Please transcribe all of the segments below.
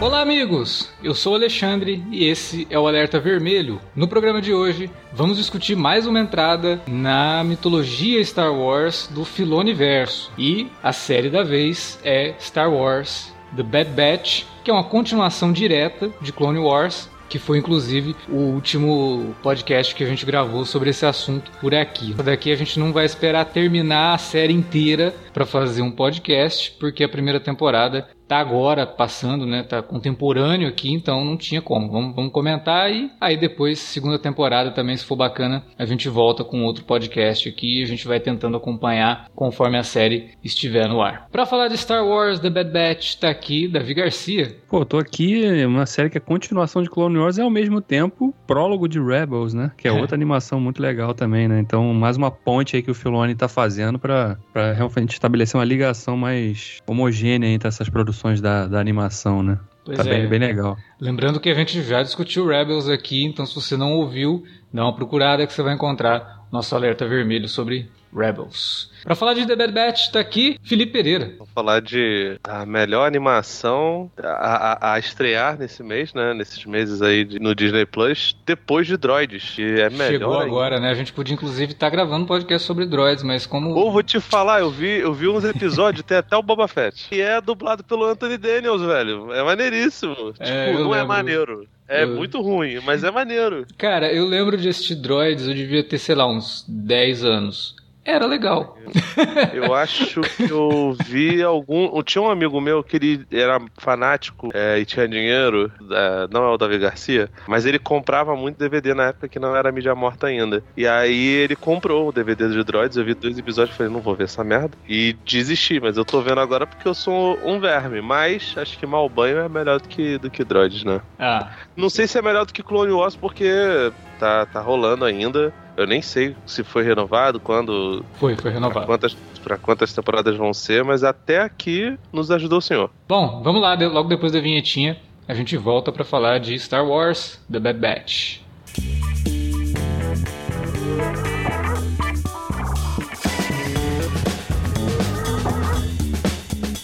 Olá, amigos! Eu sou Alexandre e esse é o Alerta Vermelho. No programa de hoje, vamos discutir mais uma entrada na mitologia Star Wars do Filoniverso. E a série da vez é Star Wars The Bad Batch, que é uma continuação direta de Clone Wars, que foi inclusive o último podcast que a gente gravou sobre esse assunto por aqui. Daqui a gente não vai esperar terminar a série inteira para fazer um podcast, porque a primeira temporada tá agora passando, né? Tá contemporâneo aqui, então não tinha como. Vamos, vamos comentar e aí depois, segunda temporada também, se for bacana, a gente volta com outro podcast aqui e a gente vai tentando acompanhar conforme a série estiver no ar. Para falar de Star Wars The Bad Batch, tá aqui Davi Garcia. Pô, tô aqui, uma série que é continuação de Clone Wars e ao mesmo tempo prólogo de Rebels, né? Que é, é. outra animação muito legal também, né? Então, mais uma ponte aí que o Filoni tá fazendo para realmente estabelecer uma ligação mais homogênea entre essas produções da, da animação, né? Pois tá é. bem, bem legal. Lembrando que a gente já discutiu Rebels aqui, então se você não ouviu, dá uma procurada que você vai encontrar nosso alerta vermelho sobre Rebels. Para falar de The Bad Batch, tá aqui Felipe Pereira. Vou falar de a melhor animação a, a, a estrear nesse mês, né? Nesses meses aí de, no Disney Plus, depois de Droids, que é melhor. Chegou agora, né? A gente podia inclusive estar tá gravando um podcast sobre Droids, mas como. Ou vou te falar, eu vi, eu vi uns episódios, tem até o Boba Fett. E é dublado pelo Anthony Daniels, velho. É maneiríssimo. É, tipo, não é lembro. é maneiro. É eu... muito ruim, mas é maneiro. Cara, eu lembro de assistir Droids, eu devia ter, sei lá, uns 10 anos era legal. Eu acho que eu vi algum. Tinha um amigo meu que ele era fanático é, e tinha dinheiro, é, não é o Davi Garcia, mas ele comprava muito DVD na época que não era mídia morta ainda. E aí ele comprou o DVD de Droids, eu vi dois episódios e falei, não vou ver essa merda. E desisti, mas eu tô vendo agora porque eu sou um verme. Mas acho que mal banho é melhor do que, do que Droids, né? Ah. Não sei se é melhor do que Clone Wars porque tá, tá rolando ainda. Eu nem sei se foi renovado, quando. Foi, foi renovado. Pra quantas, pra quantas temporadas vão ser, mas até aqui nos ajudou o senhor. Bom, vamos lá, logo depois da vinhetinha, a gente volta para falar de Star Wars The Bad Batch.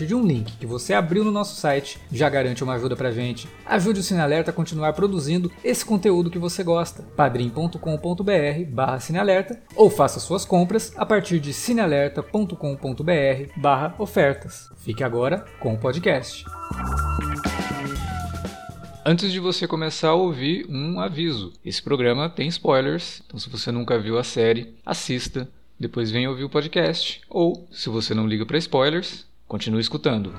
partir de um link que você abriu no nosso site já garante uma ajuda pra gente. Ajude o Cinealerta a continuar produzindo esse conteúdo que você gosta. padrim.com.br barra Cinealerta ou faça suas compras a partir de cinealerta.com.br barra ofertas. Fique agora com o podcast. Antes de você começar a ouvir, um aviso. Esse programa tem spoilers, então se você nunca viu a série, assista, depois venha ouvir o podcast. Ou, se você não liga para spoilers, Continue escutando.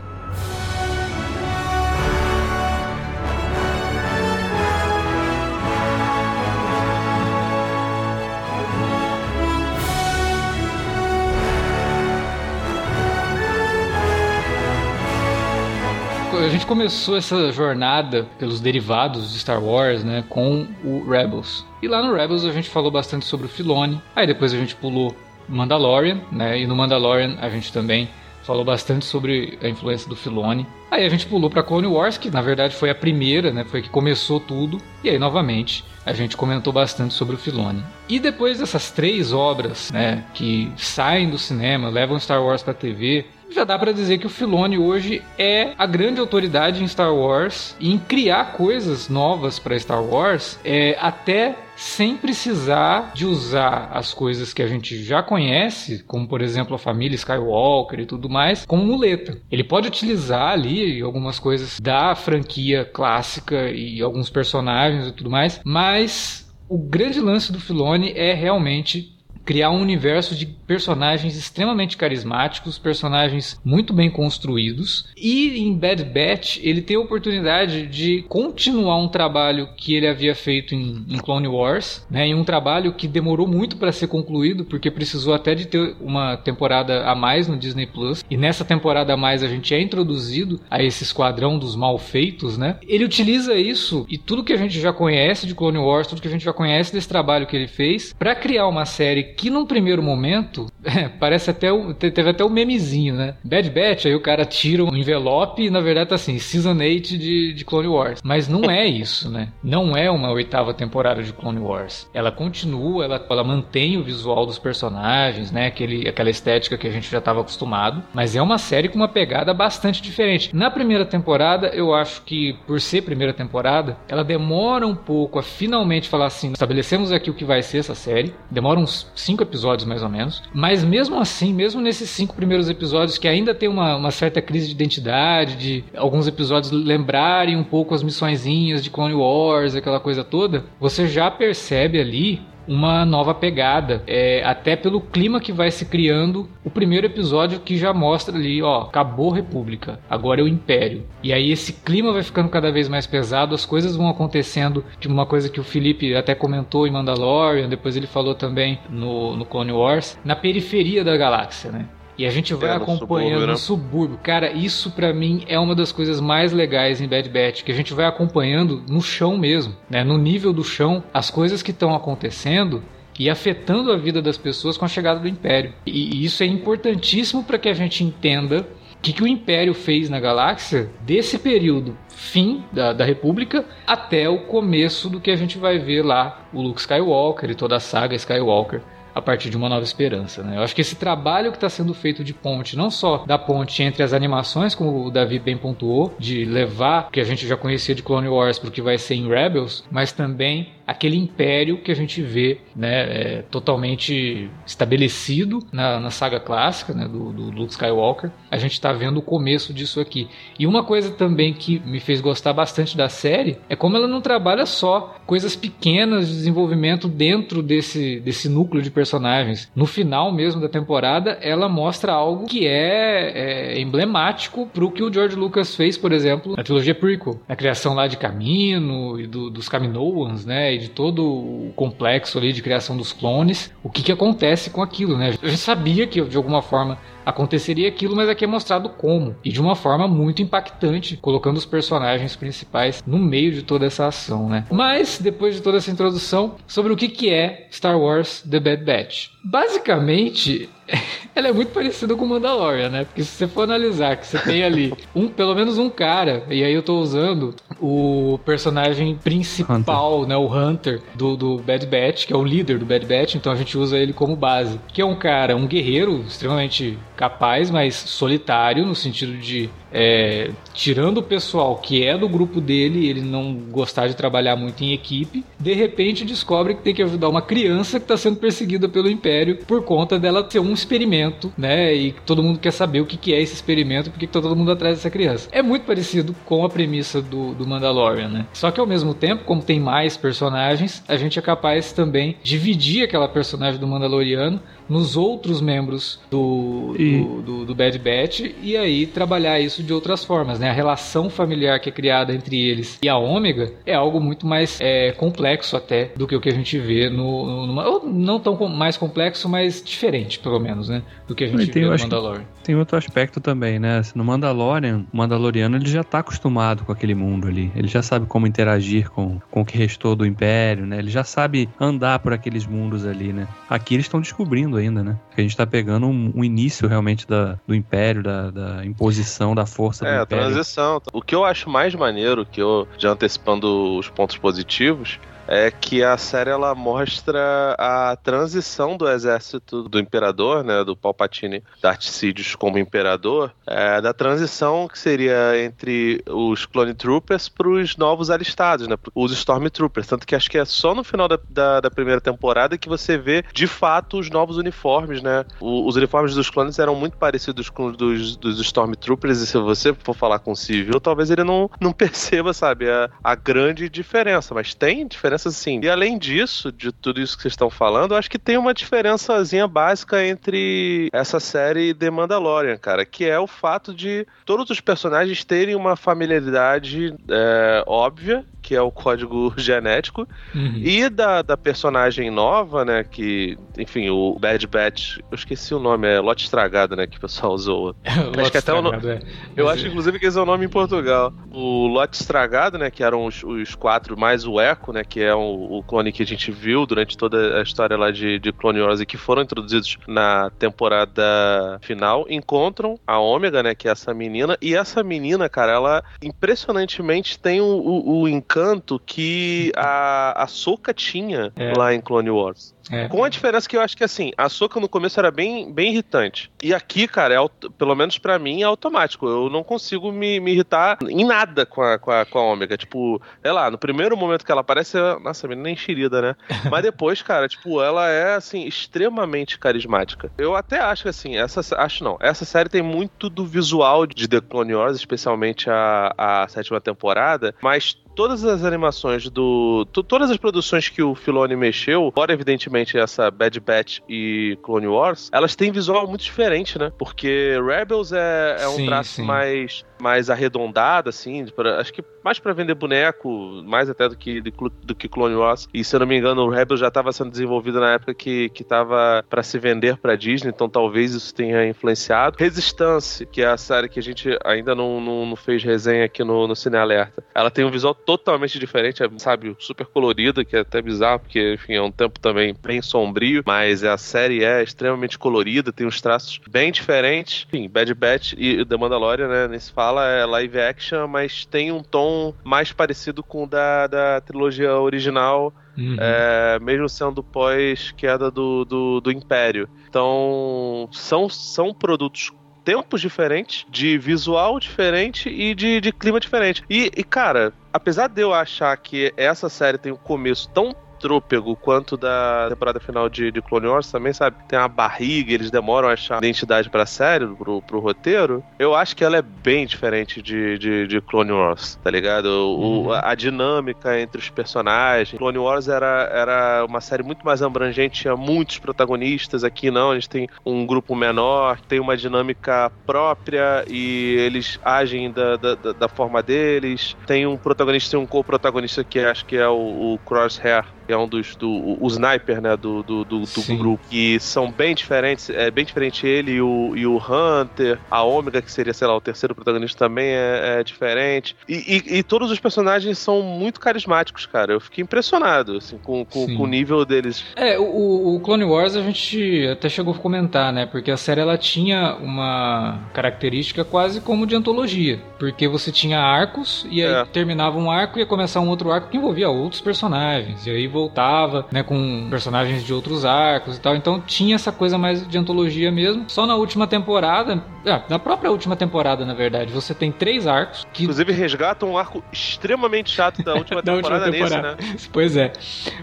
a gente começou essa jornada pelos derivados de Star Wars, né, com o Rebels. E lá no Rebels a gente falou bastante sobre o Filoni. Aí depois a gente pulou Mandalorian, né, e no Mandalorian a gente também falou bastante sobre a influência do Filoni. Aí a gente pulou para Clone Wars, que na verdade foi a primeira, né? Foi que começou tudo. E aí novamente a gente comentou bastante sobre o Filoni. E depois dessas três obras, né, que saem do cinema, levam Star Wars para TV, já dá para dizer que o Filoni hoje é a grande autoridade em Star Wars e em criar coisas novas para Star Wars, é, até sem precisar de usar as coisas que a gente já conhece, como por exemplo a família Skywalker e tudo mais, como muleta. Ele pode utilizar ali algumas coisas da franquia clássica e alguns personagens e tudo mais, mas o grande lance do Filoni é realmente criar um universo de personagens extremamente carismáticos, personagens muito bem construídos. E em Bad Batch, ele tem a oportunidade de continuar um trabalho que ele havia feito em, em Clone Wars, né? E um trabalho que demorou muito para ser concluído, porque precisou até de ter uma temporada a mais no Disney Plus. E nessa temporada a mais a gente é introduzido a esse esquadrão dos malfeitos, né? Ele utiliza isso e tudo que a gente já conhece de Clone Wars, tudo que a gente já conhece desse trabalho que ele fez, para criar uma série que num primeiro momento é, parece até teve até um memezinho, né? Bad Batch, aí o cara tira um envelope e na verdade tá assim, Season 8 de, de Clone Wars. Mas não é isso, né? Não é uma oitava temporada de Clone Wars. Ela continua, ela, ela mantém o visual dos personagens, né? Aquele, aquela estética que a gente já estava acostumado. Mas é uma série com uma pegada bastante diferente. Na primeira temporada, eu acho que por ser primeira temporada, ela demora um pouco a finalmente falar assim: estabelecemos aqui o que vai ser essa série. Demora uns cinco episódios mais ou menos. Mas mesmo assim, mesmo nesses cinco primeiros episódios que ainda tem uma, uma certa crise de identidade, de alguns episódios lembrarem um pouco as missõezinhas de Clone Wars, aquela coisa toda, você já percebe ali uma nova pegada, é, até pelo clima que vai se criando. O primeiro episódio que já mostra ali, ó, acabou a República, agora é o Império. E aí esse clima vai ficando cada vez mais pesado, as coisas vão acontecendo de uma coisa que o Felipe até comentou em Mandalorian, depois ele falou também no, no Clone Wars, na periferia da galáxia, né? E a gente vai é, acompanhando subúrbio, né? subúrbio. Cara, isso para mim é uma das coisas mais legais em Bad Batch, que a gente vai acompanhando no chão mesmo, né? No nível do chão, as coisas que estão acontecendo e afetando a vida das pessoas com a chegada do Império. E isso é importantíssimo para que a gente entenda o que, que o Império fez na galáxia desse período fim da, da República até o começo do que a gente vai ver lá, o Luke Skywalker e toda a saga Skywalker a partir de uma nova esperança. Né? Eu acho que esse trabalho que está sendo feito de ponte, não só da ponte entre as animações, como o Davi bem pontuou, de levar o que a gente já conhecia de Clone Wars para o que vai ser em Rebels, mas também aquele império que a gente vê né, é, totalmente estabelecido na, na saga clássica né, do, do, Luke Skywalker. A gente está vendo o começo disso aqui. E uma coisa também que me fez gostar bastante da série é como ela não trabalha só coisas pequenas de desenvolvimento dentro desse, desse núcleo de personagens. No final mesmo da temporada, ela mostra algo que é, é emblemático para o que o George Lucas fez, por exemplo, na trilogia prequel. A criação lá de Camino e do, dos Kaminoans, né? de todo o complexo ali de criação dos clones, o que, que acontece com aquilo, né? Eu já sabia que de alguma forma aconteceria aquilo, mas aqui é mostrado como. E de uma forma muito impactante, colocando os personagens principais no meio de toda essa ação, né? Mas, depois de toda essa introdução, sobre o que, que é Star Wars The Bad Batch. Basicamente, ela é muito parecida com Mandalorian, né? Porque se você for analisar que você tem ali um, pelo menos um cara, e aí eu tô usando o personagem principal, Hunter. né? O Hunter do, do Bad Batch, que é o líder do Bad Batch, então a gente usa ele como base. Que é um cara, um guerreiro extremamente capaz, mas solitário, no sentido de é, tirando o pessoal que é do grupo dele, ele não gostar de trabalhar muito em equipe, de repente descobre que tem que ajudar uma criança que está sendo perseguida pelo Império por conta dela ser um experimento, né? E todo mundo quer saber o que, é esse experimento, porque está todo mundo atrás dessa criança. É muito parecido com a premissa do, do Mandalorian, né? Só que ao mesmo tempo, como tem mais personagens, a gente é capaz também de dividir aquela personagem do Mandaloriano nos outros membros do, do, do, do, Bad Batch e aí trabalhar isso de outras formas, né? A relação familiar que é criada entre eles e a Ômega é algo muito mais é, complexo até do que o que a gente vê no, no não tão mais complexo, mas diferente, pelo menos, né? Do que a gente tem, vê no Mandalorian. Tem outro aspecto também, né? No Mandalorian, o Mandaloriano ele já está acostumado com aquele mundo ali. Ele já sabe como interagir com, com o que restou do Império, né? Ele já sabe andar por aqueles mundos ali, né? Aqui eles estão descobrindo ainda, né? Que a gente tá pegando um, um início realmente da, do Império, da, da, imposição da força é, do Império. É, a transição. O que eu acho mais maneiro, que eu, já antecipando os pontos positivos, é que a série ela mostra a transição do exército do imperador, né, do Palpatine Darth Sidious como imperador, é, da transição que seria entre os Clone Troopers para os novos alistados, né, os Stormtroopers. Tanto que acho que é só no final da, da, da, primeira temporada que você vê de fato os novos uniformes, né? O, os uniformes dos clones eram muito parecidos com os dos, dos Stormtroopers e se você for falar com o civil, talvez ele não, não perceba, sabe, a, a grande diferença, mas tem diferença diferenças sim. E além disso, de tudo isso que vocês estão falando, eu acho que tem uma diferençazinha básica entre essa série e The Mandalorian, cara, que é o fato de todos os personagens terem uma familiaridade é, óbvia que é o código genético, uhum. e da, da personagem nova, né, que, enfim, o Bad Batch, eu esqueci o nome, é Lote Estragado, né, que o pessoal usou. acho que até o nome, é. Eu acho, inclusive, que esse é o nome em Portugal. O Lote Estragado, né, que eram os, os quatro, mais o Echo, né, que é o, o, clone que a gente viu durante toda a história lá de, de Clone Wars e que foram introduzidos na temporada final, encontram a Ômega, né, que é essa menina, e essa menina, cara, ela impressionantemente tem o, o, o encanto que a, a Soca tinha é. lá em Clone Wars. É. Com a diferença que eu acho que assim, a Soca no começo era bem, bem irritante. E aqui, cara, é, pelo menos para mim, é automático. Eu não consigo me, me irritar em nada com a, com, a, com a Ômega. Tipo, é lá, no primeiro momento que ela aparece, eu, nossa, a menina é enxerida, né? Mas depois, cara, tipo, ela é assim, extremamente carismática. Eu até acho que assim, essa. Acho não. Essa série tem muito do visual de The Clone Wars, especialmente a, a sétima temporada, mas todas as animações do. Todas as produções que o Filoni mexeu, fora evidentemente essa Bad Batch e Clone Wars, elas têm visual muito diferente, né? Porque Rebels é, é um sim, traço sim. mais mais arredondada, assim, pra, acho que mais para vender boneco, mais até do que, do que Clone Wars. E se eu não me engano, o Rebel já estava sendo desenvolvido na época que, que tava para se vender para Disney, então talvez isso tenha influenciado. Resistance, que é a série que a gente ainda não, não, não fez resenha aqui no, no Cine Alerta. Ela tem um visual totalmente diferente, é, sabe, super colorida, que é até bizarro, porque, enfim, é um tempo também bem sombrio, mas a série é extremamente colorida, tem uns traços bem diferentes. Enfim, Bad Batch e The Mandalorian, né, nesse fala fala é live action, mas tem um tom mais parecido com o da, da trilogia original, uhum. é, mesmo sendo pós-queda do, do, do Império. Então, são, são produtos tempos diferentes, de visual diferente e de, de clima diferente. E, e, cara, apesar de eu achar que essa série tem um começo tão trôpego quanto da temporada final de, de Clone Wars também, sabe? Tem uma barriga, eles demoram a achar identidade pra série, pro, pro roteiro. Eu acho que ela é bem diferente de, de, de Clone Wars, tá ligado? O, uhum. a dinâmica entre os personagens. Clone Wars era, era uma série muito mais abrangente, tinha muitos protagonistas. Aqui não, a gente tem um grupo menor, tem uma dinâmica própria e eles agem da, da, da forma deles. Tem um protagonista e um co-protagonista que acho que é o, o Crosshair que é um dos do, o sniper, né, do, do, do, do grupo, que são bem diferentes, é bem diferente ele e o, e o Hunter, a Ômega, que seria, sei lá, o terceiro protagonista também é, é diferente. E, e, e, todos os personagens são muito carismáticos, cara. Eu fiquei impressionado, assim, com, com, com o nível deles. É, o, o Clone Wars a gente até chegou a comentar, né, porque a série ela tinha uma característica quase como de antologia, porque você tinha arcos e aí é. terminava um arco e ia começar um outro arco que envolvia outros personagens, e aí voltava, né, com personagens de outros arcos e tal. Então tinha essa coisa mais de antologia mesmo. Só na última temporada, ah, na própria última temporada, na verdade, você tem três arcos que inclusive resgatam um arco extremamente chato da última da temporada, última temporada. nesse, né? Pois é.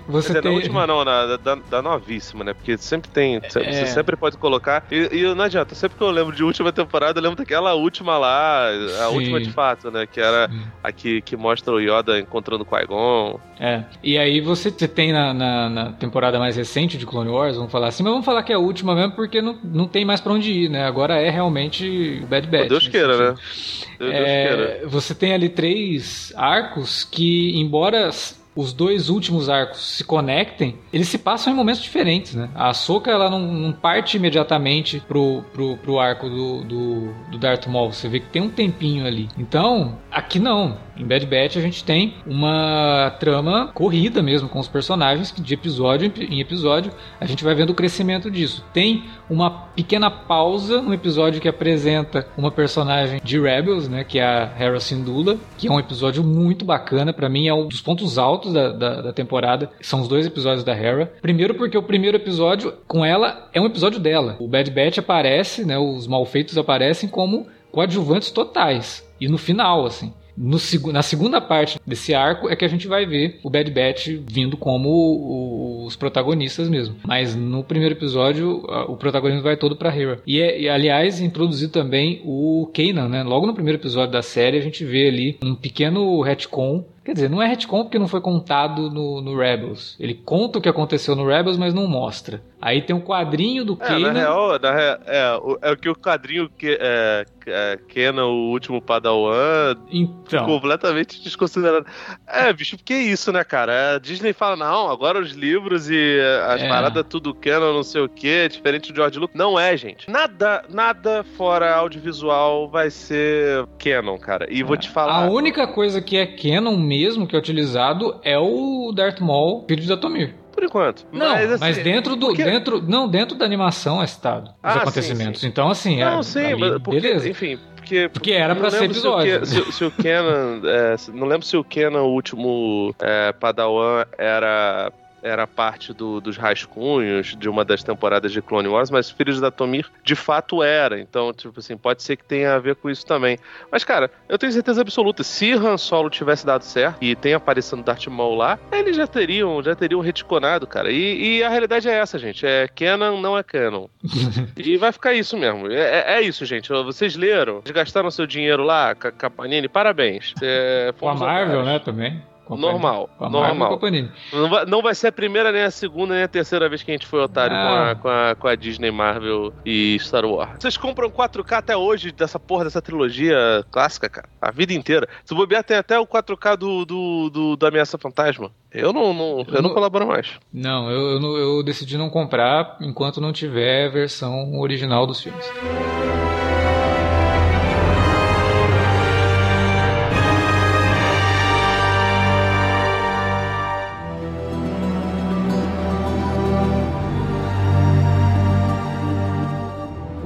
Você dizer, tem... na última não, na, da, da novíssima, né? Porque sempre tem, é... você sempre pode colocar e, e, não adianta, sempre que eu lembro de última temporada, eu lembro daquela última lá, a Sim. última de fato, né, que era Sim. a que, que mostra o Yoda encontrando o Qui-Gon. É. E aí você tem na, na, na, temporada mais recente de Clone Wars, vamos falar assim, mas vamos falar que é a última mesmo, porque não, não tem mais pra onde ir, né? Agora é realmente Bad Batch. Deus queira, sentido. né? Deus, é, Deus queira. Você tem ali três arcos que, embora os dois últimos arcos se conectem, eles se passam em momentos diferentes, né? A Ahsoka, ela não, não parte imediatamente pro, pro, pro arco do, do, do Darth Maul. Você vê que tem um tempinho ali. Então, aqui não. Em Bad Batch a gente tem uma trama corrida mesmo com os personagens, que de episódio em episódio a gente vai vendo o crescimento disso. Tem uma pequena pausa no episódio que apresenta uma personagem de Rebels, né, que é a Hera Syndulla, que é um episódio muito bacana, para mim é um dos pontos altos da, da, da, temporada, são os dois episódios da Hera. Primeiro porque o primeiro episódio com ela é um episódio dela. O Bad Batch aparece, né, os malfeitos aparecem como coadjuvantes totais. E no final, assim. No, na segunda parte desse arco é que a gente vai ver o Bad Batch vindo como os protagonistas mesmo. Mas no primeiro episódio, o protagonismo vai todo pra Hera. E, é, e aliás, introduziu também o Kanan, né? Logo no primeiro episódio da série, a gente vê ali um pequeno retcon Quer dizer, não é retcon porque não foi contado no, no, Rebels. Ele conta o que aconteceu no Rebels, mas não mostra. Aí tem um quadrinho do é, Kanan. Na real, na real é, é, o que o quadrinho que é, é, Kenan, o último Padawan, então. completamente desconsiderado. É, bicho, porque é isso, né, cara? A Disney fala, não, agora os livros e as é. paradas tudo Kenan, não sei o que, diferente do George Lucas. Não é, gente. Nada, nada fora audiovisual vai ser Canon, cara. E vou te falar. A única coisa que é Canon mesmo, que é utilizado, é o Darth Maul, filho da Tomir por enquanto. Não, mas, assim, mas dentro do porque... dentro não dentro da animação é citado os ah, acontecimentos. Sim, sim. Então assim, não, é, sim, ali, porque, beleza. Enfim, porque porque era para ser episódio. Se, se, se, o Kenan, é, não lembro se o Kenan o último é, Padawan era era parte do, dos rascunhos de uma das temporadas de Clone Wars, mas Filhos da Tomir de fato era. Então, tipo assim, pode ser que tenha a ver com isso também. Mas, cara, eu tenho certeza absoluta, se Han Solo tivesse dado certo e tem aparecido Darth Maul lá, eles já teriam, já teriam reticonado, cara. E, e a realidade é essa, gente. É canon, não é canon. e vai ficar isso mesmo. É, é, é, isso, gente. Vocês leram, gastaram seu dinheiro lá com a Panini, parabéns. É, com a Marvel, né, também. Normal, normal. Não vai, não vai ser a primeira, nem a segunda, nem a terceira vez que a gente foi otário com a, com, a, com, a, Disney, Marvel e Star Wars. Vocês compram 4K até hoje dessa porra, dessa trilogia clássica, cara. A vida inteira. Se bobear, tem até o 4K do, do, do, do Ameaça Fantasma. Eu não, não eu, eu não, colaboro mais. Não eu, eu, eu decidi não comprar enquanto não tiver a versão original dos filmes.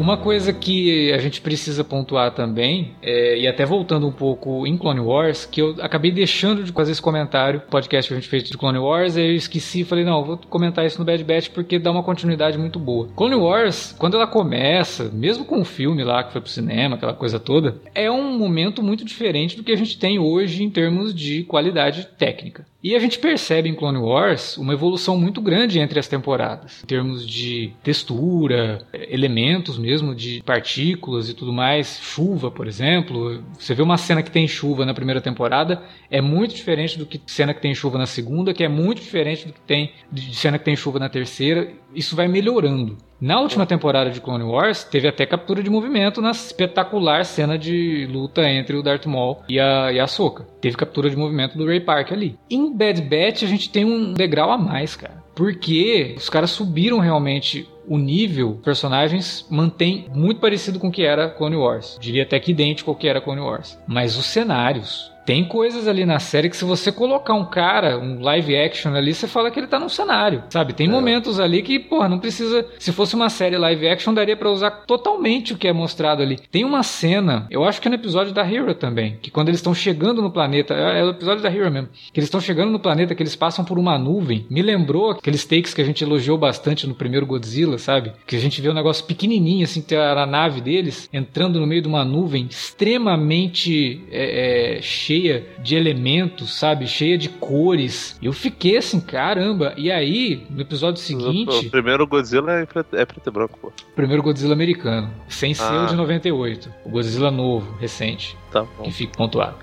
Uma coisa que a gente precisa pontuar também, é, e até voltando um pouco em Clone Wars, que eu acabei deixando de fazer esse comentário, podcast que a gente fez de Clone Wars, aí eu esqueci falei, não, vou comentar isso no Bad Batch porque dá uma continuidade muito boa. Clone Wars, quando ela começa, mesmo com o filme lá que foi pro cinema, aquela coisa toda, é um momento muito diferente do que a gente tem hoje em termos de qualidade técnica. E a gente percebe em Clone Wars uma evolução muito grande entre as temporadas, em termos de textura, elementos mesmo, de partículas e tudo mais, chuva, por exemplo. Você vê uma cena que tem chuva na primeira temporada, é muito diferente do que cena que tem chuva na segunda, que é muito diferente do que tem de cena que tem chuva na terceira. Isso vai melhorando. Na última temporada de Clone Wars, teve até captura de movimento na espetacular cena de luta entre o Darth Maul e a, e a Soka. Teve captura de movimento do Ray Park ali. Em Bad Batch, a gente tem um degrau a mais, cara. Porque os caras subiram realmente o nível personagens mantém muito parecido com o que era Clone Wars. Diria até que idêntico ao que era Clone Wars. Mas os cenários, tem coisas ali na série que se você colocar um cara, um live action ali, você fala que ele tá num cenário, sabe? Tem é. momentos ali que, porra, não precisa. Se fosse uma série live action, daria para usar totalmente o que é mostrado ali. Tem uma cena, eu acho que é no episódio da Hero também, que quando eles estão chegando no planeta, é, é o episódio da Hero mesmo, que eles estão chegando no planeta, que eles passam por uma nuvem. Me lembrou aqueles takes que a gente elogiou bastante no primeiro Godzilla, sabe? Que a gente vê um negócio pequenininho, assim, ter a nave deles entrando no meio de uma nuvem extremamente é, é, cheia de elementos, sabe? Cheia de cores. Eu fiquei assim, caramba. E aí, no episódio seguinte. O primeiro Godzilla é preto, é preto e branco, pô. Primeiro Godzilla americano. Sem ser ah. o de 98. O Godzilla novo, recente. Tá bom. Que fique pontuado.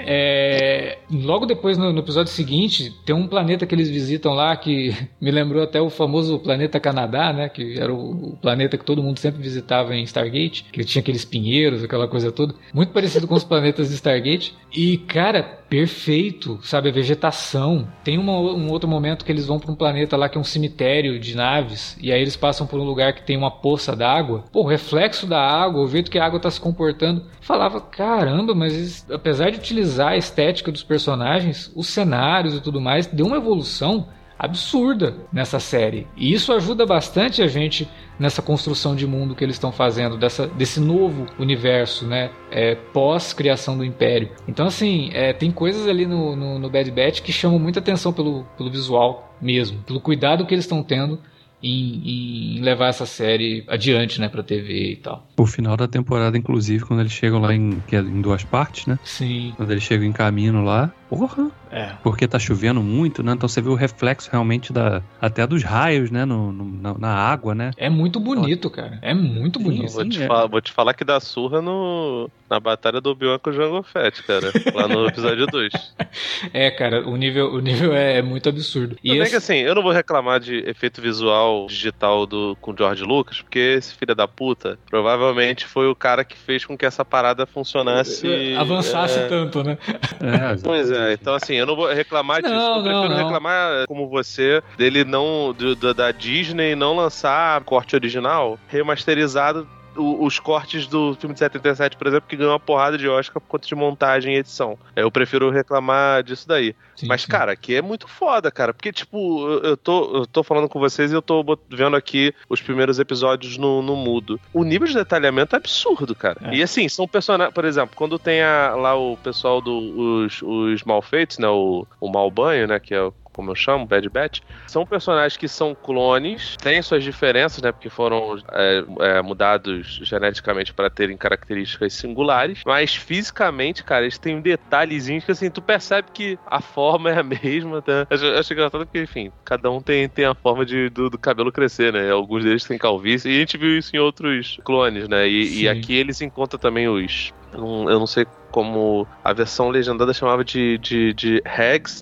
É, logo depois, no, no, episódio seguinte, tem um planeta que eles visitam lá que me lembrou até o famoso planeta Canadá, né? Que era o, planeta que todo mundo sempre visitava em Stargate, que tinha aqueles pinheiros, aquela coisa toda. Muito parecido com os planetas de Stargate. E, cara, perfeito, sabe? A vegetação. Tem uma, um outro momento que eles vão para um planeta lá que é um cemitério de naves, e aí eles passam por um lugar que tem uma poça d'água. Pô, o reflexo da água, o jeito que a água tá se comportando. Falava, caramba, mas eles, apesar de utilizar a estética dos personagens, os cenários e tudo mais, deu uma evolução absurda nessa série. E isso ajuda bastante a gente nessa construção de mundo que eles estão fazendo, dessa, desse novo universo, né? É, Pós-criação do Império. Então, assim, é, tem coisas ali no, no, no Bad Batch que chamam muita atenção pelo, pelo visual mesmo, pelo cuidado que eles estão tendo em, em, levar essa série adiante, né, pra TV e tal. O final da temporada, inclusive, quando eles chegam lá em, que é em duas partes, né? Sim. Quando eles chegam em caminho lá, Porra! É. Porque tá chovendo muito, né? Então você vê o reflexo realmente da, até dos raios, né? No, no na, na, água, né? É muito bonito, cara. É muito bonito. Vou te, é. falar, vou te falar que dá surra no, na batalha do Obi-Wan com o Jango Fett, cara. Lá no episódio 2. É, cara, o nível, o nível é, muito absurdo. E esse... que assim, eu não vou reclamar de efeito visual digital do, com o George Lucas, porque esse filho da puta provavelmente foi o cara que fez com que essa parada funcionasse. Avançasse é... tanto, né? É, pois é, então assim, eu não vou reclamar disso. Não, eu prefiro não, não. reclamar, como você, dele não. Do, da Disney não lançar corte original remasterizado os cortes do filme de 77, por exemplo, que ganhou uma porrada de Oscar por conta de montagem e edição. Eu prefiro reclamar disso daí. Sim, Mas, sim. cara, aqui é muito foda, cara. Porque, tipo, eu tô, eu tô falando com vocês e eu tô vendo aqui os primeiros episódios no, no mudo. O nível de detalhamento é absurdo, cara. É. E assim, são personagens. Por exemplo, quando tem a, lá o pessoal dos do, os, os malfeitos, né? O, o mal banho, né? Que é o como eu chamo, Bad Batch, são personagens que são clones, têm suas diferenças, né? Porque foram é, é, mudados geneticamente para terem características singulares, mas fisicamente, cara, eles têm detalhezinhos que assim, tu percebe que a forma é a mesma, tá? Acho, acho engraçado porque, enfim, cada um tem, tem a forma de, do, do cabelo crescer, né? Alguns deles têm calvície, e a gente viu isso em outros clones, né? E, e aqui eles encontram também os. Eu não sei como a versão legendada chamava de, de, de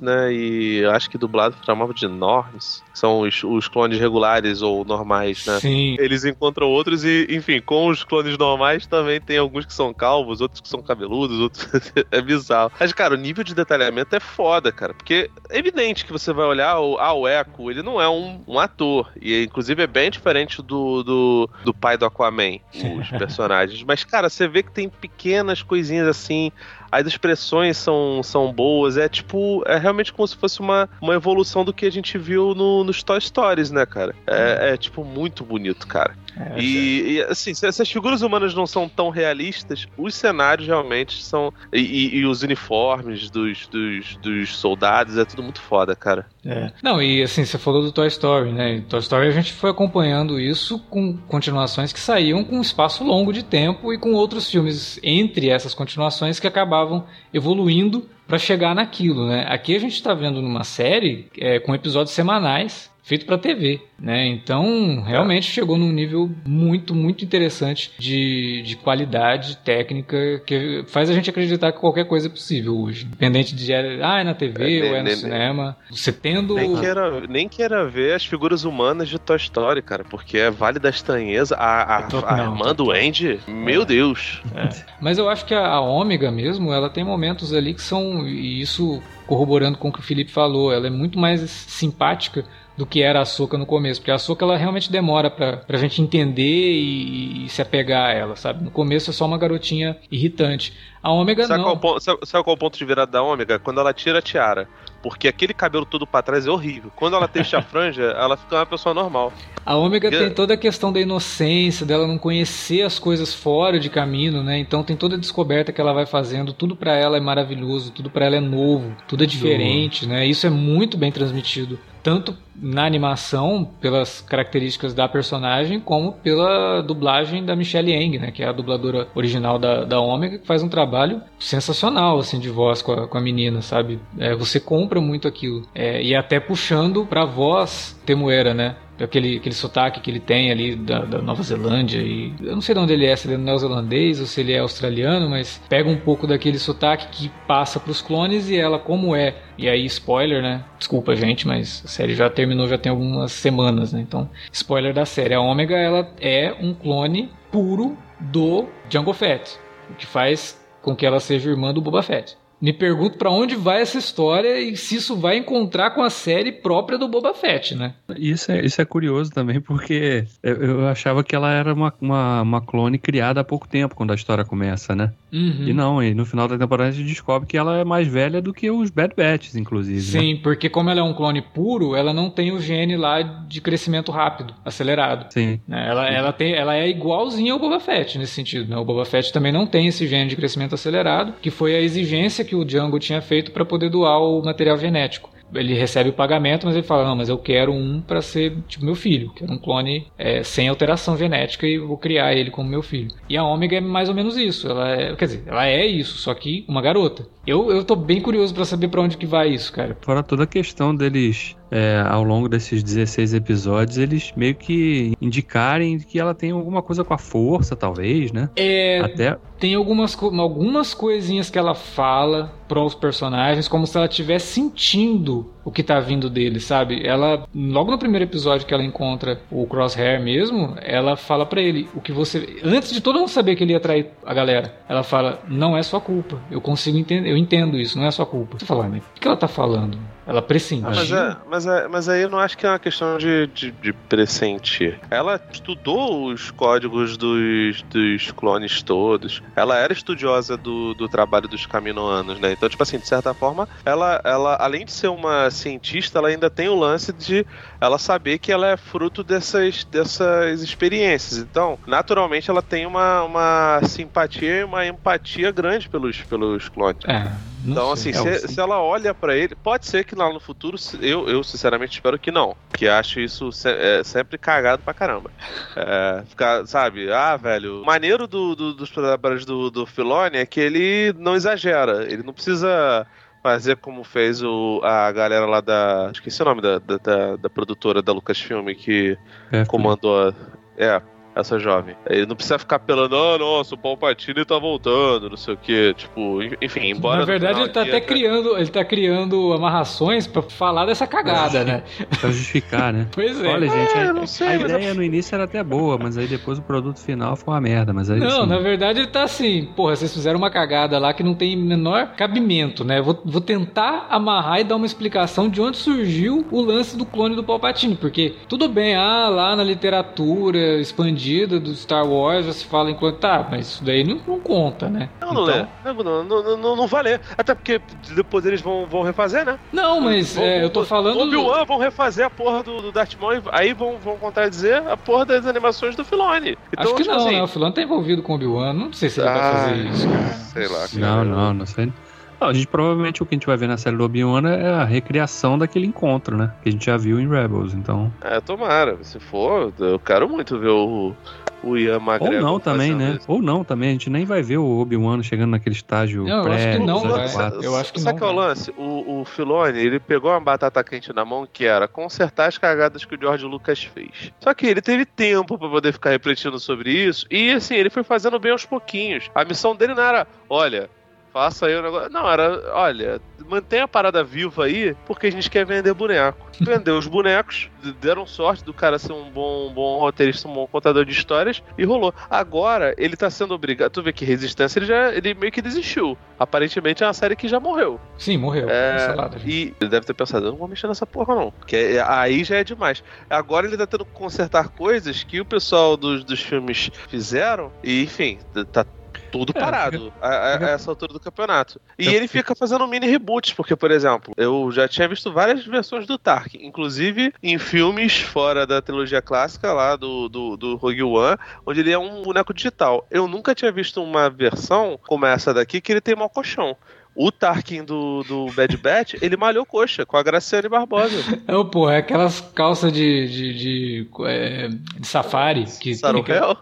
né? E acho que dublado chamava de Norns. São os, os clones regulares ou normais, né? Sim. Eles encontram outros e, enfim, com os clones normais também tem alguns que são calvos, outros que são cabeludos, outros. é bizarro. Mas, cara, o nível de detalhamento é foda, cara. Porque é evidente que você vai olhar o, ah, o Echo, ele não é um, um ator. E, inclusive, é bem diferente do, do, do pai do Aquaman, os personagens. Mas, cara, você vê que tem pequenas coisinhas assim as expressões são, são boas, é tipo, é realmente como se fosse uma, uma evolução do que a gente viu no, nos Toy Stories, né, cara? É, é tipo, muito bonito, cara. É, e, e, assim, se essas figuras humanas não são tão realistas, os cenários realmente são. E, e os uniformes dos, dos, dos, soldados, é tudo muito foda, cara. É. Não, e assim, você falou do Toy Story, né? Em Toy Story a gente foi acompanhando isso com continuações que saíam com um espaço longo de tempo e com outros filmes entre essas continuações que acabavam evoluindo para chegar naquilo, né? Aqui a gente está vendo numa série é, com episódios semanais feito para TV, né? Então, realmente chegou num nível muito, muito interessante de, de qualidade técnica que faz a gente acreditar que qualquer coisa é possível hoje. Independente de ah, é na TV é, ou é no nem, cinema. Você tendo. Nem queira, nem queira ver as figuras humanas de Toy Story, cara, porque é Vale da Estranheza. A, a, tô, a não, irmã do Andy, meu é. Deus. É. Mas eu acho que a, a Ômega mesmo, ela tem momentos ali que são. E isso corroborando com o que o Felipe falou, ela é muito mais simpática do que era a Soca no começo, porque a Soca ela realmente demora pra, pra gente entender e, e, se apegar a ela, sabe? No começo é só uma garotinha irritante. A Ômega sabe não. Qual, sabe, sabe qual é o ponto de virada da Ômega? Quando ela tira a tiara. Porque aquele cabelo todo para trás é horrível. Quando ela deixa a franja, ela fica uma pessoa normal. A Ômega tem toda a questão da inocência, dela não conhecer as coisas fora de caminho, né? Então tem toda a descoberta que ela vai fazendo, tudo para ela é maravilhoso, tudo para ela é novo, tudo é diferente, né? Isso é muito bem transmitido tanto na animação, pelas características da personagem, como pela dublagem da Michelle Yang, né, que é a dubladora original da, da Ômega, que faz um trabalho sensacional, assim, de voz com a, com a menina, sabe? É, você compra muito aquilo. É, e até puxando pra voz temoeira, né? aquele, aquele sotaque que ele tem ali da, da, Nova Zelândia e eu não sei de onde ele é, se ele é neozelandês ou se ele é australiano, mas pega um pouco daquele sotaque que passa para os clones e ela como é. E aí spoiler, né? Desculpa gente, mas a série já terminou já tem algumas semanas, né? Então, spoiler da série, a Ômega ela é um clone puro do Jango Fett, o que faz com que ela seja irmã do Boba Fett. Me pergunto para onde vai essa história e se isso vai encontrar com a série própria do Boba Fett, né? Isso é, isso é curioso também, porque eu, eu achava que ela era uma, uma, uma, clone criada há pouco tempo, quando a história começa, né? Uhum. E não, e no final da temporada a gente descobre que ela é mais velha do que os Bad Batches, inclusive. Né? Sim, né? porque como ela é um clone puro, ela não tem o gene lá de crescimento rápido, acelerado. Sim. Né? Ela, ela, tem, ela é igualzinha ao Boba Fett nesse sentido, né? O Boba Fett também não tem esse gene de crescimento acelerado, que foi a exigência que o Django tinha feito para poder doar o material genético. ele recebe o pagamento, mas ele fala, não, mas eu quero um para ser tipo meu filho, quero um clone é, sem alteração genética e vou criar ele como meu filho. E a Ômega é mais ou menos isso, ela é, quer dizer, ela é isso, só que uma garota. Eu, eu tô bem curioso para saber para onde que vai isso, cara. Fora toda a questão deles é, ao longo desses 16 episódios, eles meio que indicarem que ela tem alguma coisa com a força, talvez, né? É. Até. Tem algumas, algumas coisinhas que ela fala para os personagens, como se ela estivesse sentindo o que tá vindo dele, sabe? Ela, logo no primeiro episódio que ela encontra o Crosshair mesmo, ela fala para ele o que você. Antes de todo mundo saber que ele ia trair a galera, ela fala: Não é sua culpa. Eu consigo entender, eu entendo isso, não é sua culpa. Você fala, mas o que ela tá falando? Ela pressentiu. Ah, mas, é, mas, é, mas aí eu não acho que é uma questão de, de, de pressentir. Ela estudou os códigos dos, dos clones todos. Ela era estudiosa do, do trabalho dos caminoanos, né? Então, tipo assim, de certa forma, ela, ela além de ser uma cientista, ela ainda tem o lance de ela saber que ela é fruto dessas, dessas experiências. Então, naturalmente, ela tem uma, uma simpatia e uma empatia grande pelos, pelos clones. É. Então, assim, é, se, se, ela olha para ele, pode ser que lá no futuro, eu, eu sinceramente espero que não. Que acho isso se, é, sempre cagado pra caramba. É, ficar, sabe, ah, velho, o maneiro do, do, dos trabalhos do, do Filoni é que ele não exagera. Ele não precisa fazer como fez o, a galera lá da. Esqueci o nome da, da, da, da produtora da Lucasfilm que é, comandou. É, essa jovem. Ele não precisa ficar pelando, ah, nossa, o Palpatine tá voltando, não sei o que. Tipo, enfim, embora. Na verdade, ele tá até, criando, ele tá criando amarrações pra falar dessa cagada, né? Pra justificar, né? pois é. Olha, gente, é, a, sei, a ideia eu... no início era até boa, mas aí depois o produto final foi uma merda. Mas aí, não, assim... na verdade ele tá assim, porra, vocês fizeram uma cagada lá que não tem menor cabimento, né? Vou, vou tentar amarrar e dar uma explicação de onde surgiu o lance do clone do Palpatine, porque tudo bem, ah, lá na literatura expandida do Star Wars, você fala enquanto tá, mas isso daí não, não conta, né? Não, não então... Não, não, não, não, não vai ler. Até porque depois eles vão, vão refazer, né? Não, mas vão, é, eu tô falando. Obi-Wan vão refazer a porra do, do Darth Maul, aí vão, vão contradizer a porra das animações do Filoni. Então, Acho que tipo não, assim... né? O Filoni tá envolvido com o Obi-Wan, não sei se ele ah, vai fazer isso, cara. Sei lá. Cara. Não, não, não sei. Não, a gente provavelmente o que a gente vai ver na série do Obi-Wan é a recriação daquele encontro, né? Que a gente já viu em Rebels, então. É, tomara. Se for, eu quero muito ver o, o Ian McGregor. Ou não também, né? Ou não também. A gente nem vai ver o Obi-Wan chegando naquele estágio não, pré. Eu acho que não, Eu acho que Sabe não. Sabe qual é o lance? O, o Filoni, ele pegou uma batata quente na mão que era consertar as cagadas que o George Lucas fez. Só que ele teve tempo para poder ficar refletindo sobre isso e, assim, ele foi fazendo bem aos pouquinhos. A missão dele não era, olha, faça aí o negócio. Não, era, olha, mantém a parada viva aí, porque a gente quer vender boneco. Vendeu os bonecos, deram sorte do cara ser um bom, um bom roteirista, um bom contador de histórias, e rolou. Agora, ele tá sendo obrigado. Tu vê que Resistência ele já ele meio que desistiu. Aparentemente é uma série que já morreu. Sim, morreu. É, e ele deve ter pensado, eu não vou mexer nessa porra, não. Que é, aí já é demais. Agora ele tá tendo que consertar coisas que o pessoal dos, dos filmes fizeram, e enfim, tá tudo é, parado a, a, essa altura do campeonato. E ele fica fazendo mini reboots, porque, por exemplo, eu já tinha visto várias versões do Tark, inclusive em filmes fora da trilogia clássica lá do, do, do Rogue One, onde ele é um boneco digital. Eu nunca tinha visto uma versão como essa daqui que ele tem mau colchão. O Tarkin do, do Bad Batch, ele malhou coxa com a Graciane Barbosa. Não, pô, é aquelas calças de, de, de, é, de safari. Que Saruhel?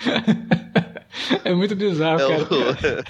É muito bizarro, é cara.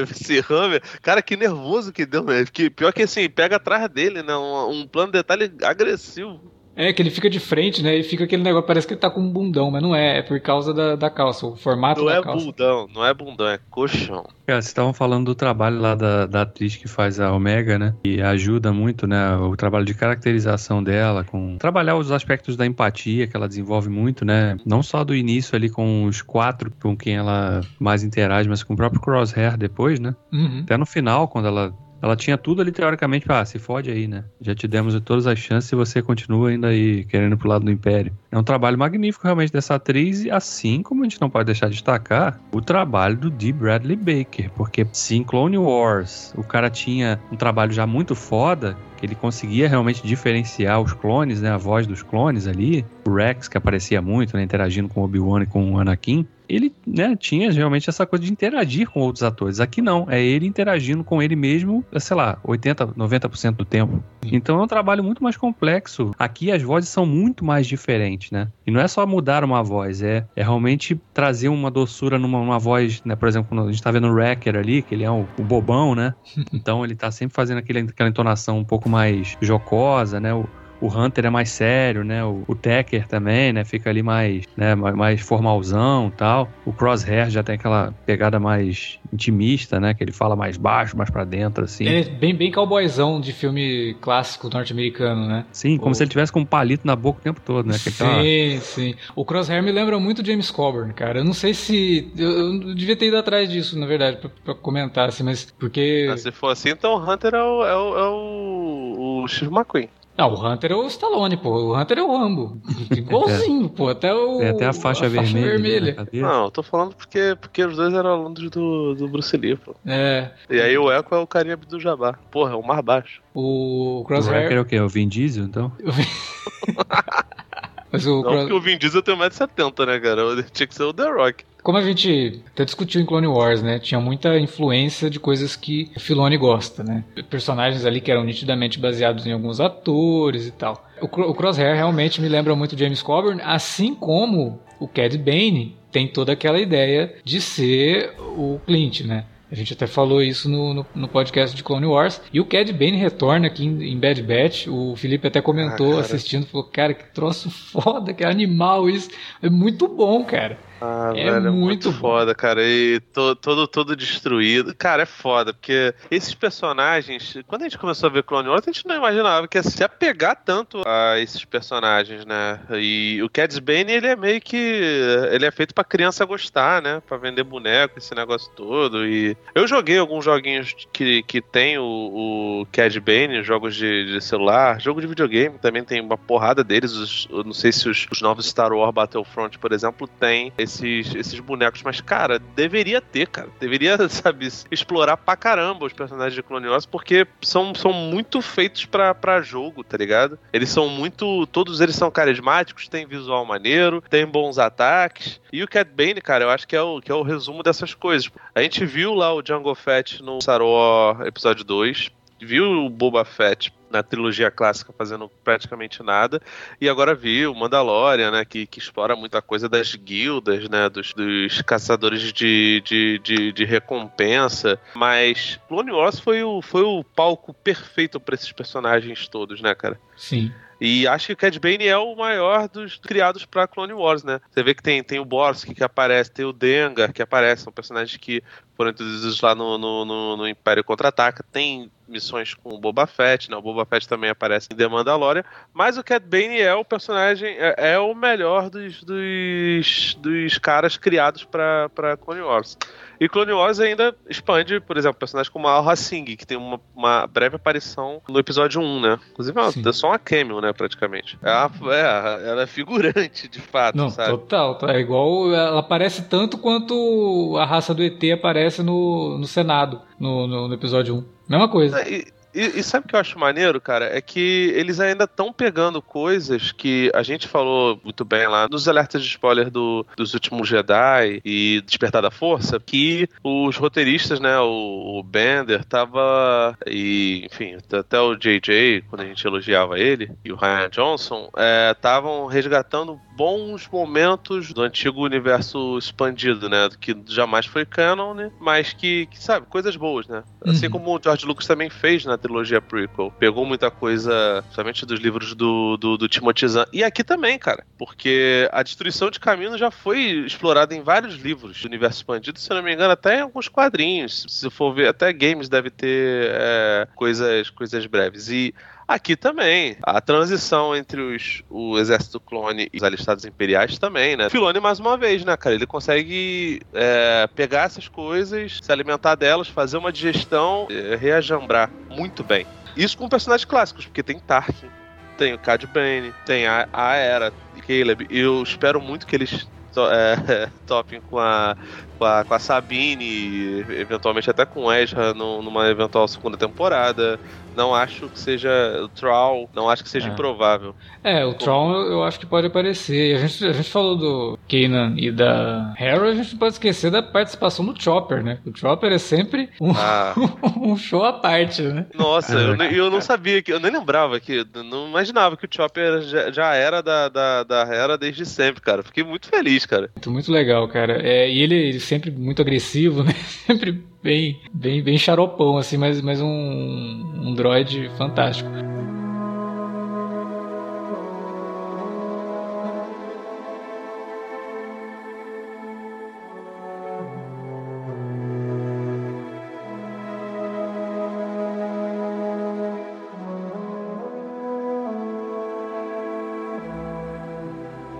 Esse Hammer, cara, que nervoso que deu, né? Que, pior que assim, pega atrás dele, né? Um, um plano de detalhe agressivo. É, que ele fica de frente, né? E fica aquele negócio, parece que ele tá com um bundão, mas não é, é por causa da, da calça, o formato não da é calça. Não é bundão, não é bundão, é colchão. Cara, vocês estavam falando do trabalho lá da, da atriz que faz a Omega, né? E ajuda muito, né? O trabalho de caracterização dela, com trabalhar os aspectos da empatia que ela desenvolve muito, né? Não só do início ali com os quatro com quem ela mais interage, mas com o próprio Crosshair depois, né? Uhum. Até no final, quando ela ela tinha tudo ali, teoricamente, pra, ah, se fode aí, né? Já te demos todas as chances e você continua ainda aí querendo pro lado do Império. É um trabalho magnífico, realmente, dessa atriz, e assim como a gente não pode deixar de destacar o trabalho do D. Bradley Baker, porque se em Clone Wars o cara tinha um trabalho já muito foda, que ele conseguia realmente diferenciar os clones, né, a voz dos clones ali, o Rex que aparecia muito, né, interagindo com Obi-Wan e com o Anakin. Ele né, tinha realmente essa coisa de interagir com outros atores. Aqui não, é ele interagindo com ele mesmo, sei lá, 80, 90% do tempo. Então é um trabalho muito mais complexo. Aqui as vozes são muito mais diferentes, né? E não é só mudar uma voz, é, é realmente trazer uma doçura numa, numa voz, né? Por exemplo, quando a gente tá vendo o Wrecker ali, que ele é o, o bobão, né? Então ele tá sempre fazendo aquele, aquela entonação um pouco mais jocosa, né? O, o Hunter é mais sério, né? O, o Tecker também, né? Fica ali mais, né? mais formalzão tal. O Crosshair já tem aquela pegada mais intimista, né? Que ele fala mais baixo, mais para dentro, assim. Ele é bem, bem cowboyzão de filme clássico norte-americano, né? Sim, como o... se ele tivesse com um palito na boca o tempo todo, né? Que sim, tá... sim. O Crosshair me lembra muito James Coburn, cara. Eu não sei se... Eu, eu devia ter ido atrás disso, na verdade, pra, pra comentar, assim, mas porque... Ah, se for assim, então o Hunter é o, é o, é o, o Steve McQueen. Não, o Hunter é o Stallone, pô. O Hunter é o Rambo. Igualzinho, é. pô. Até o. Tem até a faixa a vermelha. Faixa vermelha. Não, eu tô falando porque, porque os dois eram alunos do, do Bruce Lee, pô. É. E aí o Echo é o carinha do Jabá. Porra, é o mais baixo. O Crosshair. O é o quê? O Vin Diesel, então? Mas o Não, Cross... porque o Vin Diesel tem 1,70m, né, cara? Tinha que ser o The Rock. Como a gente até discutiu em Clone Wars, né? Tinha muita influência de coisas que o Filoni gosta, né? Personagens ali que eram nitidamente baseados em alguns atores e tal. O, o Crosshair realmente me lembra muito James Coburn, assim como o Cad Bane tem toda aquela ideia de ser o Clint, né? A gente até falou isso no, no, no, podcast de Clone Wars. E o Cad Bane retorna aqui em, em Bad Batch. O Felipe até comentou ah, assistindo, falou, cara, que troço foda, que animal isso. É muito bom, cara. Ah, é velho, é muito, foda, cara. E to, todo, todo destruído. Cara, é foda, porque esses personagens, quando a gente começou a ver Clone Wars, a gente não imaginava que ia se apegar tanto a esses personagens, né? E o Cad Bane, ele é meio que. Ele é feito pra criança gostar, né? Pra vender boneco, esse negócio todo. E eu joguei alguns joguinhos que, que tem o, o Cad Bane, jogos de, de celular, jogo de videogame também tem uma porrada deles. Os, eu não sei se os, os novos Star Wars Battlefront, por exemplo, tem esses, esses bonecos, mas, cara, deveria ter, cara. Deveria, sabe, explorar pra caramba os personagens de Clone Wars, porque são, são muito feitos pra, pra jogo, tá ligado? Eles são muito. Todos eles são carismáticos, têm visual maneiro, têm bons ataques. E o Cat Bane, cara, eu acho que é o, que é o resumo dessas coisas. A gente viu lá o Jungle Fett no Wars Episódio 2, viu o Boba Fett na trilogia clássica fazendo praticamente nada. E agora vi o Mandalorian, né? Que, que explora muita coisa das guildas, né? Dos, dos caçadores de, de, de, de, recompensa. Mas Clone Wars foi o, foi o palco perfeito para esses personagens todos, né, cara? Sim. E acho que o Cad Bane é o maior dos criados para Clone Wars, né? Você vê que tem, tem o Borsk que aparece, tem o Dengar que aparece, são personagens que foram introduzidos lá no, no, no, no Império Contra-Ataca. Tem missões com o Boba Fett, né? O Boba Fett também aparece em The Mandalorian. Mas o Cad Bane é o personagem, é, é o melhor dos, dos, dos caras criados para Clone Wars. E Clone Wars ainda expande, por exemplo, personagens como a Al Racing, que tem uma, uma, breve aparição no episódio 1, né? Inclusive, é só uma cameo, né, praticamente. É, uma, é, ela é figurante, de fato, Não, sabe? total. Tá? É igual, ela aparece tanto quanto a raça do ET aparece no, no Senado, no, no, no episódio 1. Mesma coisa. É, e, e, e, sabe o que eu acho maneiro, cara? É que eles ainda estão pegando coisas que a gente falou muito bem lá nos alertas de spoiler do, dos últimos Jedi e Despertar da Força, que os roteiristas, né, o, o Bender tava e, enfim, até o JJ, quando a gente elogiava ele, e o Ryan Johnson, estavam é, resgatando bons momentos do antigo universo expandido, né, que jamais foi canon, né, mas que, que sabe, coisas boas, né? Assim uhum. como o George Lucas também fez trilogia prequel. Pegou muita coisa, somente dos livros do, do, do Timothy Zahn. E aqui também, cara. Porque a destruição de caminho já foi explorada em vários livros do universo expandido, se eu não me engano, até em alguns quadrinhos. Se for ver, até games deve ter é, coisas, coisas breves. E Aqui também. A transição entre os, o exército clone e os alistados imperiais também, né? Filone, mais uma vez, né, cara? Ele consegue é, pegar essas coisas, se alimentar delas, fazer uma digestão, é, reajambrar muito bem. Isso com personagens clássicos, porque tem Tarkin, tem o Cad Bane, tem a, a Era, Caleb. Eu espero muito que eles to, é, topem com a, com a, com a Sabine, eventualmente até com Ezra no, numa eventual segunda temporada. Não acho que seja o Troll, não acho que seja é. improvável. É, o Troll eu acho que pode aparecer. A gente, a gente falou do Kanan e da Hera, a gente não pode esquecer da participação do Chopper, né? O Chopper é sempre um, ah. um show à parte, né? Nossa, eu, eu, não sabia, que eu nem lembrava que, não imaginava que o Chopper já, já era da, da, da Hera desde sempre, cara. Fiquei muito feliz, cara. Muito, muito legal, cara. É, e ele, ele sempre muito agressivo, né? Sempre bem, bem, bem xaropão, assim, mas, mas um, um droid fantástico.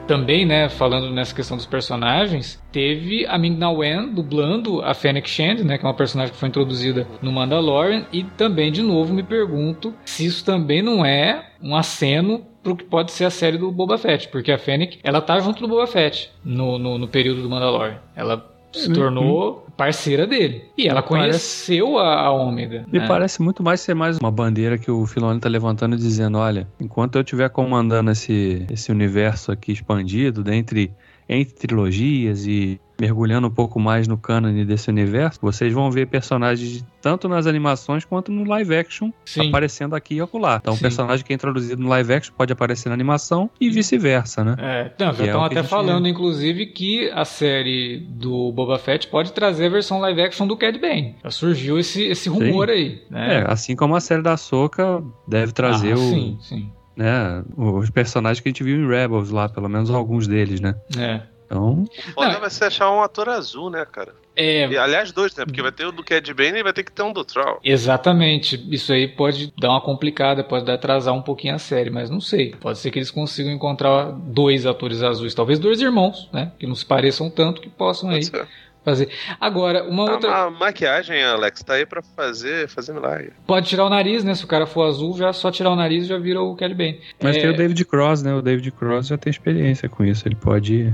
Também, né, falando nessa questão dos personagens, teve a Ming-Na Wen dublando a Fennec Shand, né, que é uma personagem que foi introduzida no Mandalorian, e também, de novo, me pergunto se isso também não é um aceno pro que pode ser a série do Boba Fett, porque a Fennec, ela tá junto do Boba Fett no, no, no período do Mandalorian. Ela se tornou parceira dele. E ela conheceu parece... a, a Ômega. Me né? parece muito mais ser mais uma bandeira que o Filoni tá levantando dizendo, olha, enquanto eu estiver comandando esse, esse universo aqui expandido, dentre entre trilogias e mergulhando um pouco mais no cânone desse universo, vocês vão ver personagens tanto nas animações quanto no live action Sim. aparecendo aqui e acolá. Então, Sim. um personagem que é introduzido no live action pode aparecer na animação e vice-versa, né? É, não, já estão é até falando, inclusive, que a série do Boba Fett pode trazer a versão live action do Cad Bane. Já surgiu esse, esse rumor sim. aí, né? É, assim como a série da Soca deve trazer ah, o... Sim, sim. Né, os personagens que a gente viu em Rebels lá, pelo menos alguns deles, né? É. Então. O foda vai ser achar um ator azul, né, cara? É... E, aliás, dois, né? Porque vai ter o do Cad Bane e vai ter que ter um do Troll. Exatamente. Isso aí pode dar uma complicada, pode atrasar um pouquinho a série, mas não sei. Pode ser que eles consigam encontrar dois atores azuis, talvez dois irmãos, né? Que não se pareçam tanto que possam pode aí. Ser fazer. Agora, uma a, outra. A maquiagem, Alex, tá aí pra fazer, fazer milagre. Pode tirar o nariz, né? Se o cara for azul, já só tirar o nariz já vira o Kelly Bane. Mas é... tem o David Cross, né? O David Cross já tem experiência com isso. Ele pode.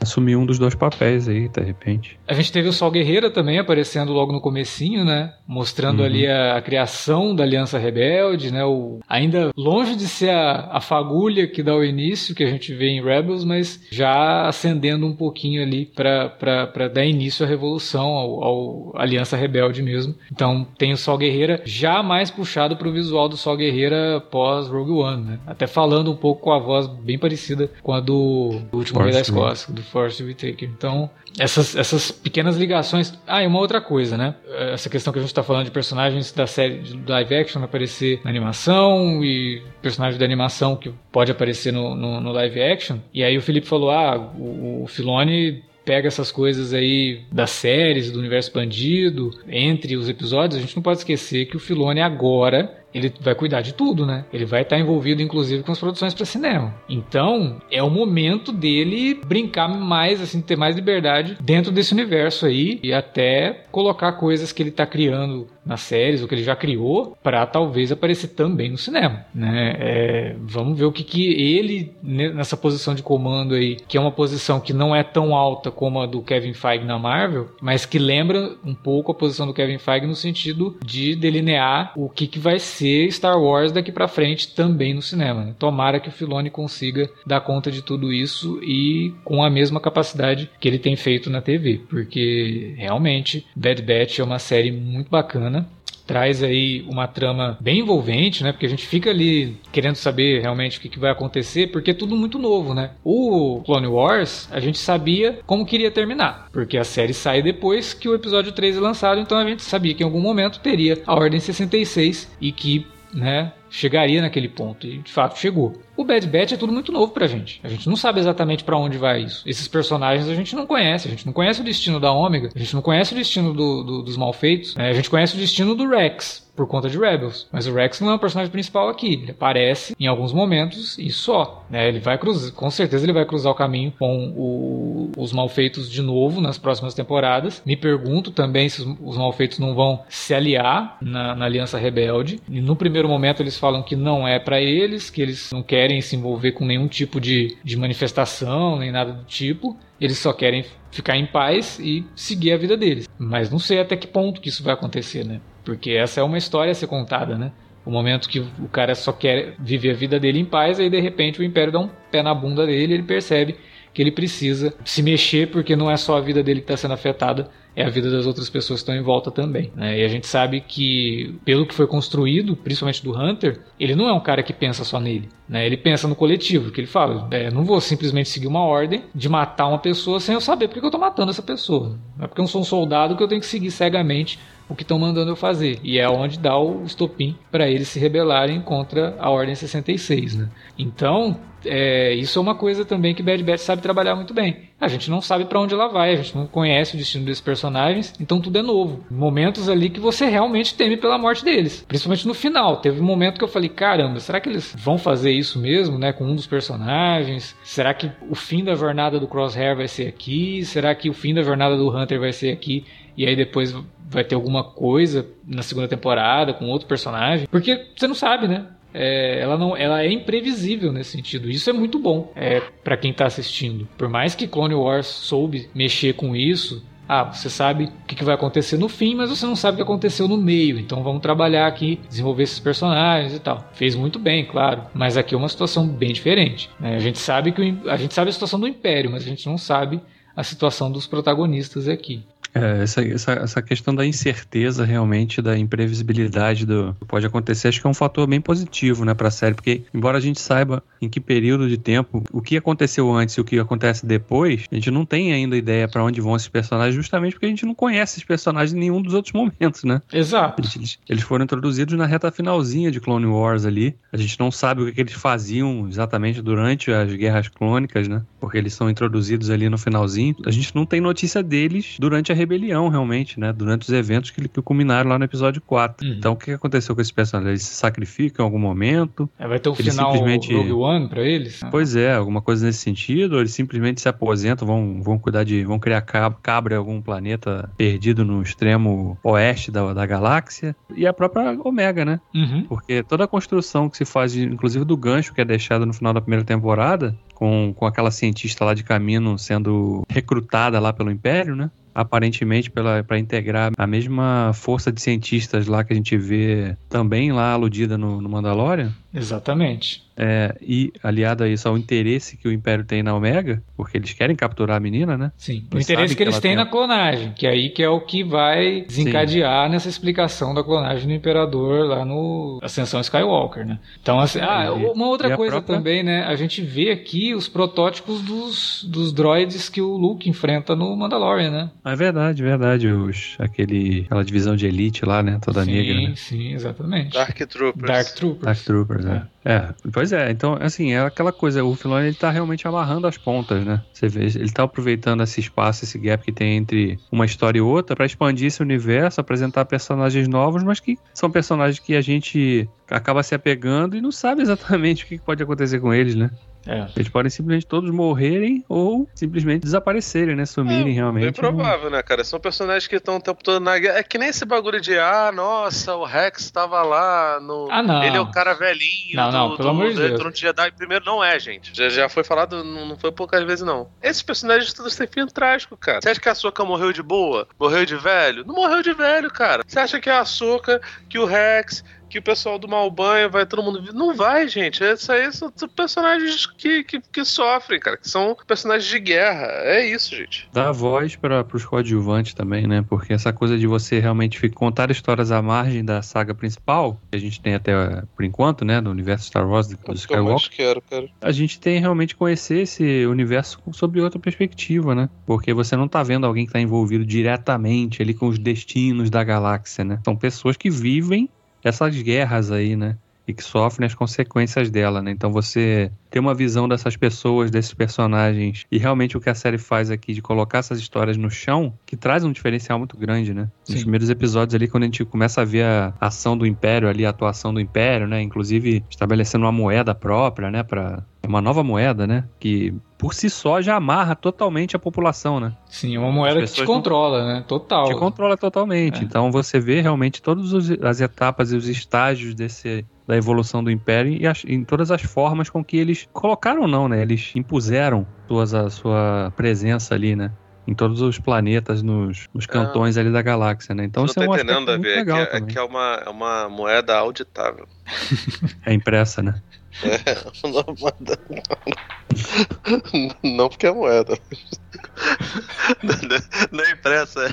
Assumir um dos dois papéis aí, de repente. A gente teve o Sol Guerreira também aparecendo logo no comecinho, né? Mostrando uhum. ali a, a, criação da Aliança Rebelde, né? O, ainda longe de ser a, a fagulha que dá o início, que a gente vê em Rebels, mas já acendendo um pouquinho ali para dar início à revolução, ao, ao, Aliança Rebelde mesmo. Então tem o Sol Guerreira já mais puxado para o visual do Sol Guerreira pós Rogue One, né? Até falando um pouco com a voz bem parecida com a do, do último Rei da Escócia, do Force Whitaker. Então, essas, essas pequenas ligações. Ah, e uma outra coisa, né? Essa questão que a gente está falando de personagens da série de live action aparecer na animação e personagens da animação que pode aparecer no, no, no live action. E aí o Felipe falou: ah, o, o Filone pega essas coisas aí das séries, do universo expandido, entre os episódios, a gente não pode esquecer que o Filone agora ele vai cuidar de tudo, né? Ele vai estar envolvido, inclusive, com as produções para cinema. Então, é o momento dele brincar mais, assim, ter mais liberdade dentro desse universo aí e até colocar coisas que ele está criando nas séries, o que ele já criou, para talvez aparecer também no cinema, né? É, vamos ver o que, que ele, nessa posição de comando aí, que é uma posição que não é tão alta como a do Kevin Feige na Marvel, mas que lembra um pouco a posição do Kevin Feige no sentido de delinear o que, que vai ser ser Star Wars daqui para frente também no cinema. Né? Tomara que o Filoni consiga dar conta de tudo isso e com a mesma capacidade que ele tem feito na TV, porque realmente Bad Batch é uma série muito bacana traz aí uma trama bem envolvente, né? Porque a gente fica ali querendo saber realmente o que, que, vai acontecer, porque é tudo muito novo, né? O Clone Wars, a gente sabia como queria terminar, porque a série sai depois que o episódio 3 é lançado, então a gente sabia que em algum momento teria a Ordem 66 e que, né, chegaria naquele ponto. E de fato chegou. O Bad Batch é tudo muito novo pra gente. A gente não sabe exatamente para onde vai isso. Esses personagens a gente não conhece. A gente não conhece o destino da Ômega. A gente não conhece o destino do, do, dos malfeitos. Né? A gente conhece o destino do Rex por conta de Rebels. Mas o Rex não é o personagem principal aqui. Ele aparece em alguns momentos e só. Né? Ele vai cruzar, com certeza ele vai cruzar o caminho com o, os malfeitos de novo nas próximas temporadas. Me pergunto também se os, os malfeitos não vão se aliar na, na Aliança Rebelde. E no primeiro momento eles falam que não é para eles, que eles não querem se envolver com nenhum tipo de, de manifestação, nem nada do tipo. Eles só querem ficar em paz e seguir a vida deles. Mas não sei até que ponto que isso vai acontecer, né? Porque essa é uma história a ser contada, né? O momento que o cara só quer viver a vida dele em paz, aí de repente o Império dá um pé na bunda dele ele percebe que ele precisa se mexer, porque não é só a vida dele que está sendo afetada, é a vida das outras pessoas que estão em volta também. Né? E a gente sabe que, pelo que foi construído, principalmente do Hunter, ele não é um cara que pensa só nele. Né? Ele pensa no coletivo, que ele fala: é, não vou simplesmente seguir uma ordem de matar uma pessoa sem eu saber porque eu estou matando essa pessoa. Não é porque eu sou um soldado que eu tenho que seguir cegamente o que estão mandando eu fazer. E é onde dá o estopim para eles se rebelarem contra a Ordem 66. Né? Então, é, isso é uma coisa também que Bad Batch sabe trabalhar muito bem. A gente não sabe para onde ela vai, a gente não conhece o destino desses personagens, então tudo é novo. Momentos ali que você realmente teme pela morte deles, principalmente no final. Teve um momento que eu falei: caramba, será que eles vão fazer isso mesmo, né, com um dos personagens? Será que o fim da jornada do Crosshair vai ser aqui? Será que o fim da jornada do Hunter vai ser aqui? E aí depois vai ter alguma coisa na segunda temporada com outro personagem? Porque você não sabe, né? É, ela não ela é imprevisível nesse sentido. Isso é muito bom é, para quem está assistindo. Por mais que Clone Wars soube mexer com isso, ah, você sabe o que vai acontecer no fim, mas você não sabe o que aconteceu no meio. Então vamos trabalhar aqui, desenvolver esses personagens e tal. Fez muito bem, claro, mas aqui é uma situação bem diferente. Né? A gente sabe que o, a gente sabe a situação do Império, mas a gente não sabe a situação dos protagonistas aqui. É, essa, essa, essa questão da incerteza realmente, da imprevisibilidade do que pode acontecer, acho que é um fator bem positivo né, para a série, porque embora a gente saiba em que período de tempo, o que aconteceu antes e o que acontece depois, a gente não tem ainda ideia para onde vão esses personagens, justamente porque a gente não conhece esses personagens em nenhum dos outros momentos, né? Exato. Eles, eles foram introduzidos na reta finalzinha de Clone Wars ali. A gente não sabe o que, que eles faziam exatamente durante as guerras clônicas, né? Porque eles são introduzidos ali no finalzinho. A gente não tem notícia deles durante a rebelião, realmente, né? Durante os eventos que, que culminaram lá no episódio 4. Uhum. Então, o que aconteceu com esses personagens? Eles se sacrificam em algum momento? É, vai ter um eles final simplesmente... Rogue One pra eles? Pois é, alguma coisa nesse sentido. Ou eles simplesmente se aposentam, vão, vão cuidar de... vão criar cabra em algum planeta perdido no extremo oeste da, da galáxia. E a própria Omega, né? Uhum. Porque toda a construção que se faz, inclusive do gancho que é deixado no final da primeira temporada, com, com aquela cientista lá de caminho sendo recrutada lá pelo Império, né? Aparentemente para integrar a mesma força de cientistas lá que a gente vê também lá aludida no, no Mandalorian. Exatamente. É, e aliado a isso ao interesse que o Império tem na Omega, porque eles querem capturar a menina, né? Sim. Eles o interesse que, que eles têm tem... na clonagem, que é aí que é o que vai desencadear Sim. nessa explicação da clonagem do Imperador lá no Ascensão Skywalker, né? Então, assim, ah, uma outra coisa própria... também, né? A gente vê aqui os protótipos dos, dos droids que o Luke enfrenta no Mandalorian, né? É verdade, verdade. Os, aquele, aquela divisão de elite lá, né? Toda sim, negra. Sim, sim, exatamente. Dark Troopers. Dark Troopers. Dark Troopers, é. é. pois é. Então, assim, é aquela coisa. O Filoni, ele tá realmente amarrando as pontas, né? Você vê, ele tá aproveitando esse espaço, esse gap que tem entre uma história e outra para expandir esse universo, apresentar personagens novos, mas que são personagens que a gente acaba se apegando e não sabe exatamente o que pode acontecer com eles, né? É. Eles podem simplesmente todos morrerem ou simplesmente desaparecerem, né? Sumirem é, realmente. É provável, né, cara? São personagens que estão o tempo todo na guerra. É que nem esse bagulho de, ah, nossa, o Rex estava lá no. Ah, não. Ele é o cara velhinho. Não, não, do, pelo do, amor de Deus. No Jedi. Primeiro, não é, gente. Já, já foi falado, não, não foi poucas vezes, não. Esses personagens todos têm fim trágico, cara. Você acha que a Soca morreu de boa? Morreu de velho? Não morreu de velho, cara. Você acha que é a Soca, que o Rex, que o pessoal do mal banho vai todo mundo. Não vai, gente. Isso aí são personagens que, que, que, sofrem, cara. Que são personagens de guerra. É isso, gente. Dá voz para os coadjuvantes também, né? Porque essa coisa de você realmente contar histórias à margem da saga principal, que a gente tem até por enquanto, né? No universo Star Wars do, do Skywalker. Quero, cara. A gente tem realmente conhecer esse universo sob outra perspectiva, né? Porque você não tá vendo alguém que tá envolvido diretamente ali com os destinos da galáxia, né? São pessoas que vivem essas guerras aí, né? E que sofrem as consequências dela, né? Então você ter uma visão dessas pessoas, desses personagens, e realmente o que a série faz aqui de colocar essas histórias no chão, que traz um diferencial muito grande, né? Sim. Nos primeiros episódios ali, quando a gente começa a ver a ação do Império ali, a atuação do Império, né? Inclusive estabelecendo uma moeda própria, né? Pra é uma nova moeda, né? Que por si só já amarra totalmente a população, né? Sim, é uma moeda que te controla, né? Total. Te controla totalmente. É. Então você vê realmente todas as etapas e os estágios desse da evolução do Império e as, em todas as formas com que eles colocaram não, né? Eles impuseram suas, a sua presença ali, né? Em todos os planetas, nos, nos cantões ali da galáxia, né? Então isso é um entendendo, muito é legal é, que, é, que é uma, é uma moeda auditável. é impressa, né? É, não, não porque é moeda. Não é impressa, é.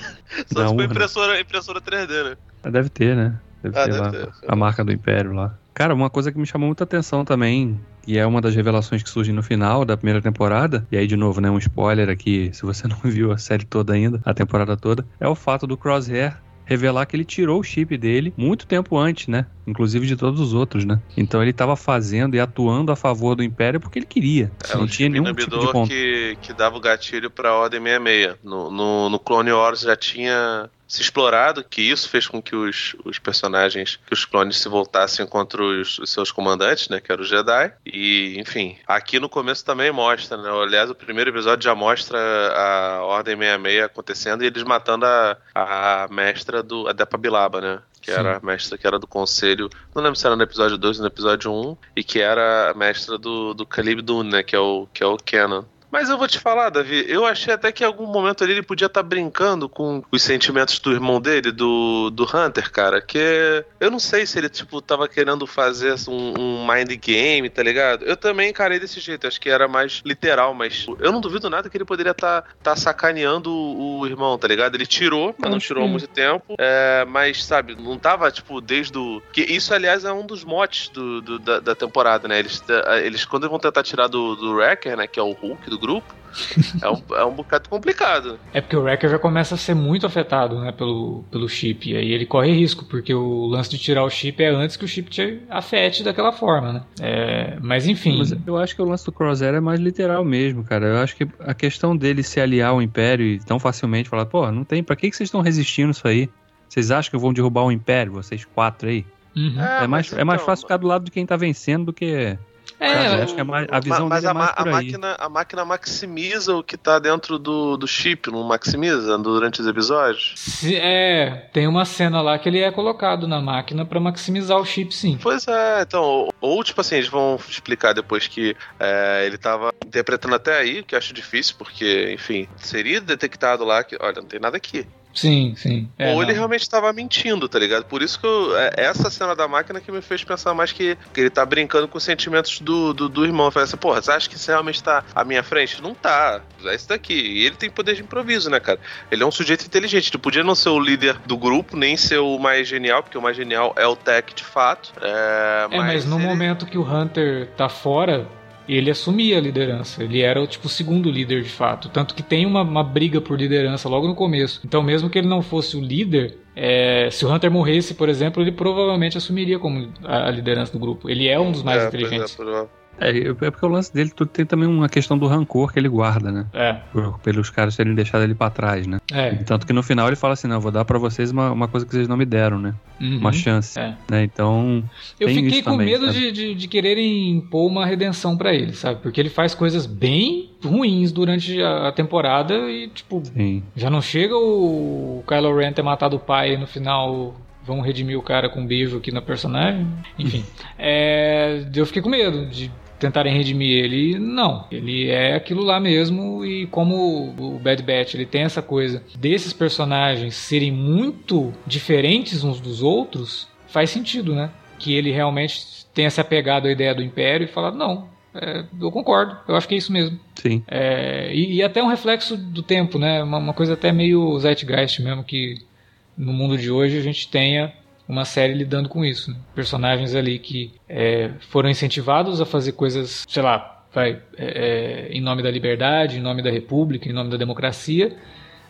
Só Não, né? impressora, impressora 3D, né? Deve ter, né? Deve Ah, ter deve lá ter. a marca do Império lá. Cara, uma coisa que me chamou muita atenção também, e é uma das revelações que surge no final da primeira temporada, e aí de novo, né, um spoiler aqui, se você não viu a série toda ainda, a temporada toda, é o fato do Crosshair revelar que ele tirou o chip dele muito tempo antes, né? Inclusive de todos os outros, né? Então ele estava fazendo e atuando a favor do Império porque ele queria. É, não tinha nenhum tipo de conta. que, que dava o gatilho pra Ordem 66. No, no, no Clone Wars já tinha se explorado que isso fez com que os, os personagens, que os clones se voltassem contra os, os seus comandantes, né, que eram os Jedi. E, enfim, aqui no começo também mostra, né? Aliás, o primeiro episódio já mostra a Ordem 66 acontecendo e eles matando a, a mestra do a Depa Bilaba, né? Que Sim. era a mestra que era do conselho. Não lembro se era no episódio 2 ou no episódio 1. E que era a mestra do, do Caleb Dune, né? Que é o, que é o Canon. Mas eu vou te falar, Davi, eu achei até que em algum momento ali ele podia estar brincando com os sentimentos do irmão dele, do, do Hunter, cara. Que eu não sei se ele, tipo, tava querendo fazer um, um mind game, tá ligado? Eu também encarei desse jeito, acho que era mais literal, mas eu não duvido nada que ele poderia estar tá, sacaneando o, o irmão, tá ligado? Ele tirou, mas não tirou há muito tempo, é, mas, sabe, não tava, tipo, desde o. Que isso, aliás, é um dos motes do, do- da, da temporada, né? Eles, eles, quando vão tentar tirar do, do Wrecker, né? Que é o Hulk do grupo, é um, é um bocado complicado. É porque o Wrecker já começa a ser muito afetado, né, pelo, pelo chip. E aí ele corre risco, porque o lance de tirar o chip é antes que o chip te afete daquela forma, né? É, mas enfim. Mas eu acho que o lance do Crosshair é mais literal mesmo, cara. Eu acho que a questão dele se aliar ao Império e tão facilmente falar, pô, não tem, pra que, que vocês estão resistindo isso aí? Vocês acham que vão derrubar o Império, vocês quatro aí? Uhum. É, mais, mas é mais então, fácil ficar do lado de quem tá vencendo do que. É, acho que é mais- a visão mas dele é a, ma- mais por a aí. máquina, a máquina maximiza o que tá dentro do, do chip, não maximiza durante os episódios? se- é, tem uma cena lá que ele é colocado na máquina pra maximizar o chip, sim. Pois é, então, ou, ou, tipo assim, eles vão explicar depois que é, ele tava interpretando até aí, que eu acho difícil, porque, enfim, seria detectado lá que, olha, não tem nada aqui. Sim, sim. É, ou ele não. realmente estava mentindo, tá ligado? Por isso que eu, é essa cena da máquina que me fez pensar mais que, que ele tá brincando com os sentimentos do, do, do irmão. Falei assim, porra, você acha que isso realmente tá à minha frente? Não tá. É isso daqui. E ele tem poder de improviso, né, cara? Ele é um sujeito inteligente. Ele podia não ser o líder do grupo, nem ser o mais genial, porque o mais genial é o Tech de fato. É, É, mas no ele- momento que o Hunter tá fora, ele assumia a liderança. Ele era o tipo o segundo líder de fato. Tanto que tem uma, uma briga por liderança logo no começo. Então, mesmo que ele não fosse o líder, é, se o Hunter morresse, por exemplo, ele provavelmente assumiria como a, liderança do grupo. Ele é um dos mais É, é, inteligentes. É, é porque o lance dele tudo tem também uma questão do rancor que ele guarda, né? É, Por- pelos caras terem deixado ele pra trás, né? é. Tanto que no final ele fala assim: não, vou dar pra vocês uma, uma coisa que vocês não me deram, né? Uhum. Uma chance. É. Né? Então. Eu fiquei com também, medo de, de, de quererem impor uma redenção pra ele, sabe? Porque ele faz coisas bem ruins durante a, a temporada e, tipo, Sim. já não chega o Kylo Ren ter matado o pai e no final vão redimir o cara com um beijo aqui na personagem. Enfim, é, eu fiquei com medo de tentarem redimir ele. Não, ele é aquilo lá mesmo e como o Bad Batch ele tem essa coisa desses personagens serem muito diferentes uns dos outros, faz sentido, né? Que ele realmente tenha se apegado à ideia do Império e falado, não, é, eu concordo, eu acho que é isso mesmo. Sim. É, e, e até um reflexo do tempo, né? Uma, uma coisa até meio Zeitgeist mesmo, que no mundo de hoje a gente tenha uma série lidando com isso. né? Personagens ali que é, foram incentivados a fazer coisas, sei lá, vai, é, é, em nome da liberdade, em nome da república, em nome da democracia.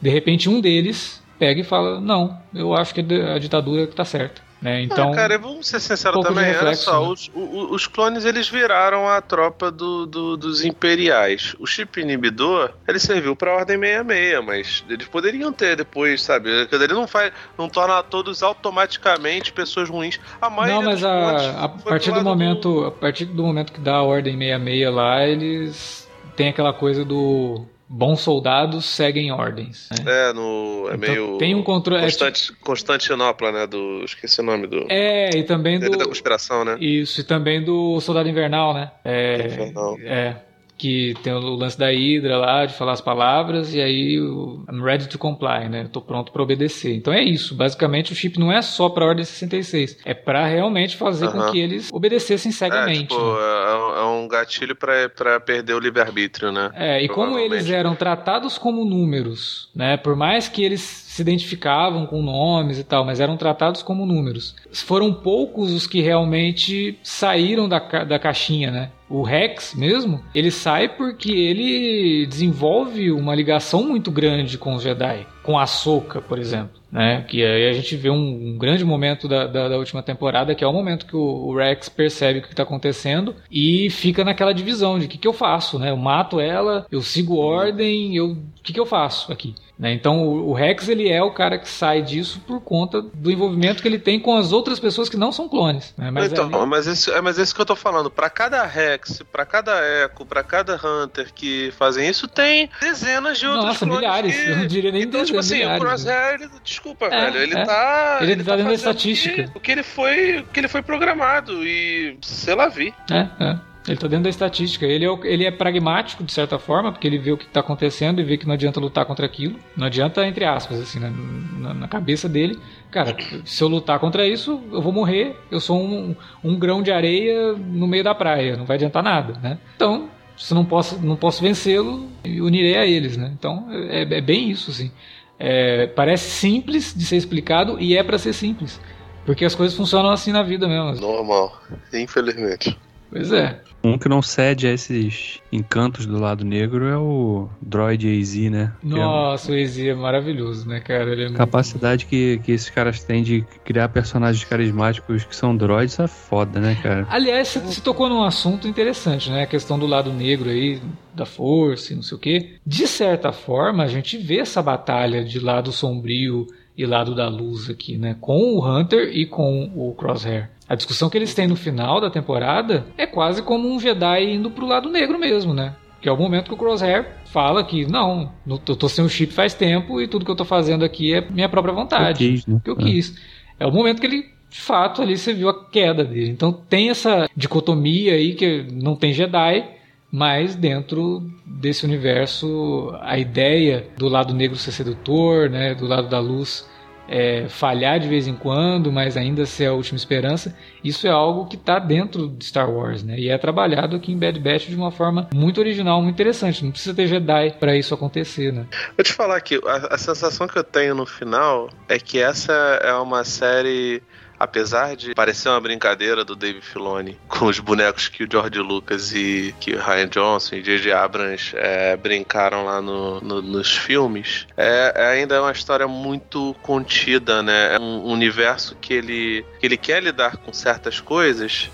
De repente um deles pega e fala, não, eu acho que a ditadura que tá certa. Né? Então, ah, cara, vamos ser sinceros um também. reflexo, Olha só, né? os, os clones eles viraram a tropa do, do- dos imperiais. O chip inibidor ele serviu pra Ordem 66, mas eles poderiam ter depois, sabe? Ele não faz, não torna todos automaticamente pessoas ruins. A maioria Não, mas a, a partir do momento, a partir do momento que dá a ordem 66 lá, eles têm aquela coisa do bons soldados seguem ordens. né? É, no. É Então, meio. tem um controle- é Constante, Constantinopla, né? Do. Esqueci o nome do. É, e também Teoria da do conspiração, né? isso e também do soldado invernal, né? É, Infernal. é que tem o lance da Hydra lá, de falar as palavras, e aí o I'm ready to comply, né? Tô pronto para obedecer. Então é isso. Basicamente, o chip não é só pra Ordem 66. É para realmente fazer com que eles obedecessem cegamente. É, tipo, né? é, é um gatilho para perder o livre-arbítrio, né? É, e como eles eram tratados como números, né? Por mais que eles se identificavam com nomes e tal, mas eram tratados como números. Foram poucos os que realmente saíram da, ca da caixinha, né? O Rex mesmo, ele sai porque ele desenvolve uma ligação muito grande com os Jedi, com a Ahsoka, por exemplo. Né? Que aí a gente vê um, um grande momento da, da, da, última temporada, que é o momento que o, o Rex percebe o que está acontecendo e fica naquela divisão de o que, que eu faço, né? Eu mato ela, eu sigo ordem, eu o que, que eu faço aqui? Né? Então o, o, Rex ele é o cara que sai disso por conta do envolvimento que ele tem com as outras pessoas que não são clones. Né? Mas, então, ali... mas, esse, é, mas esse que eu tô falando. Para cada Rex, para cada Echo, para cada Hunter que fazem isso, tem dezenas de outros Nossa, milhares. Que... Eu não diria nem então, dezenas, tipo assim, milhares. o Crosshair, ele, desculpa, é, velho, ele é. tá. Ele, ele tá, tá dentro da fazendo estatística. O que, o que ele foi, o que ele foi programado e sei lá vi. É, é. Ele está dentro da estatística. Ele é, ele é pragmático, de certa forma, porque ele vê o que está acontecendo e vê que não adianta lutar contra aquilo. Não adianta, entre aspas, assim, né? na, na, cabeça dele. Cara, se eu lutar contra isso, eu vou morrer. Eu sou um, um grão de areia no meio da praia. Não vai adiantar nada, né? Então, se não posso, não posso vencê-lo, unirei a eles, né? Então, é, é bem isso, assim. É, parece simples de ser explicado e é para ser simples. Porque as coisas funcionam assim na vida mesmo. Normal, infelizmente. Pois é. Um que não cede a esses encantos do lado negro é o Droid AZ, né? Nossa, é o AZ é maravilhoso, né, cara? Ele é capacidade muito... que, que esses caras têm de criar personagens carismáticos que são droids é foda, né, cara? Aliás, você tocou num assunto interessante, né? A questão do lado negro aí, da força e não sei o quê. De certa forma, a gente vê essa batalha de lado sombrio e lado da luz aqui, né? Com o Hunter e com o Crosshair. A discussão que eles têm no final da temporada é quase como um Jedi indo pro lado negro mesmo, né? Que é o momento que o Crosshair fala que não, eu tô sem o chip faz tempo e tudo que eu tô fazendo aqui é minha própria vontade. Eu quis, né? Que eu quis. É. é o momento que ele, de fato, ali você viu a queda dele. Então tem essa dicotomia aí que não tem Jedi, mas dentro desse universo a ideia do lado negro ser sedutor, né, do lado da luz é, falhar de vez em quando, mas ainda ser a última esperança, isso é algo que está dentro de Star Wars, né? E é trabalhado aqui em Bad Batch de uma forma muito original, muito interessante. Não precisa ter Jedi para isso acontecer, né? Vou te falar que a, a sensação que eu tenho no final é que essa é uma série apesar de parecer uma brincadeira do Dave Filoni com os bonecos que o George Lucas e que o Ryan Johnson e J.J. Abrams é, brincaram lá no, no, nos filmes, é, é, ainda é uma história muito contida, né? É um universo que ele, que ele quer lidar com certas coisas,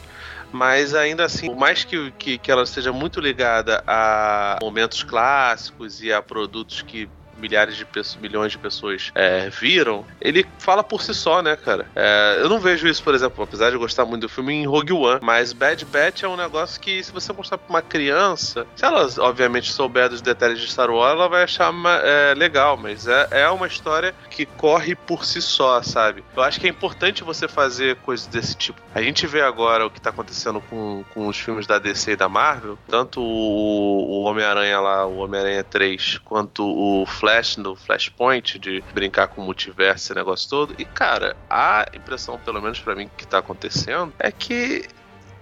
mas ainda assim, por mais que, que, que ela seja muito ligada a momentos clássicos e a produtos que milhares de pessoas, milhões de pessoas é, viram, ele fala por si só, né, cara? É, eu não vejo isso, por exemplo, apesar de gostar muito do filme, em Rogue One, mas Bad Batch é um negócio que, se você mostrar pra uma criança, se ela, obviamente, souber dos detalhes de Star Wars, ela vai achar é, legal, mas é, é uma história que corre por si só, sabe? Eu acho que é importante você fazer coisas desse tipo. A gente vê agora o que tá acontecendo com, com os filmes da DC e da Marvel, tanto o, o Homem-Aranha lá, o Homem-Aranha 3, quanto o Flash Flash no Flashpoint, de brincar com o multiverso, esse negócio todo. E, cara, a impressão, pelo menos para mim, que tá acontecendo é que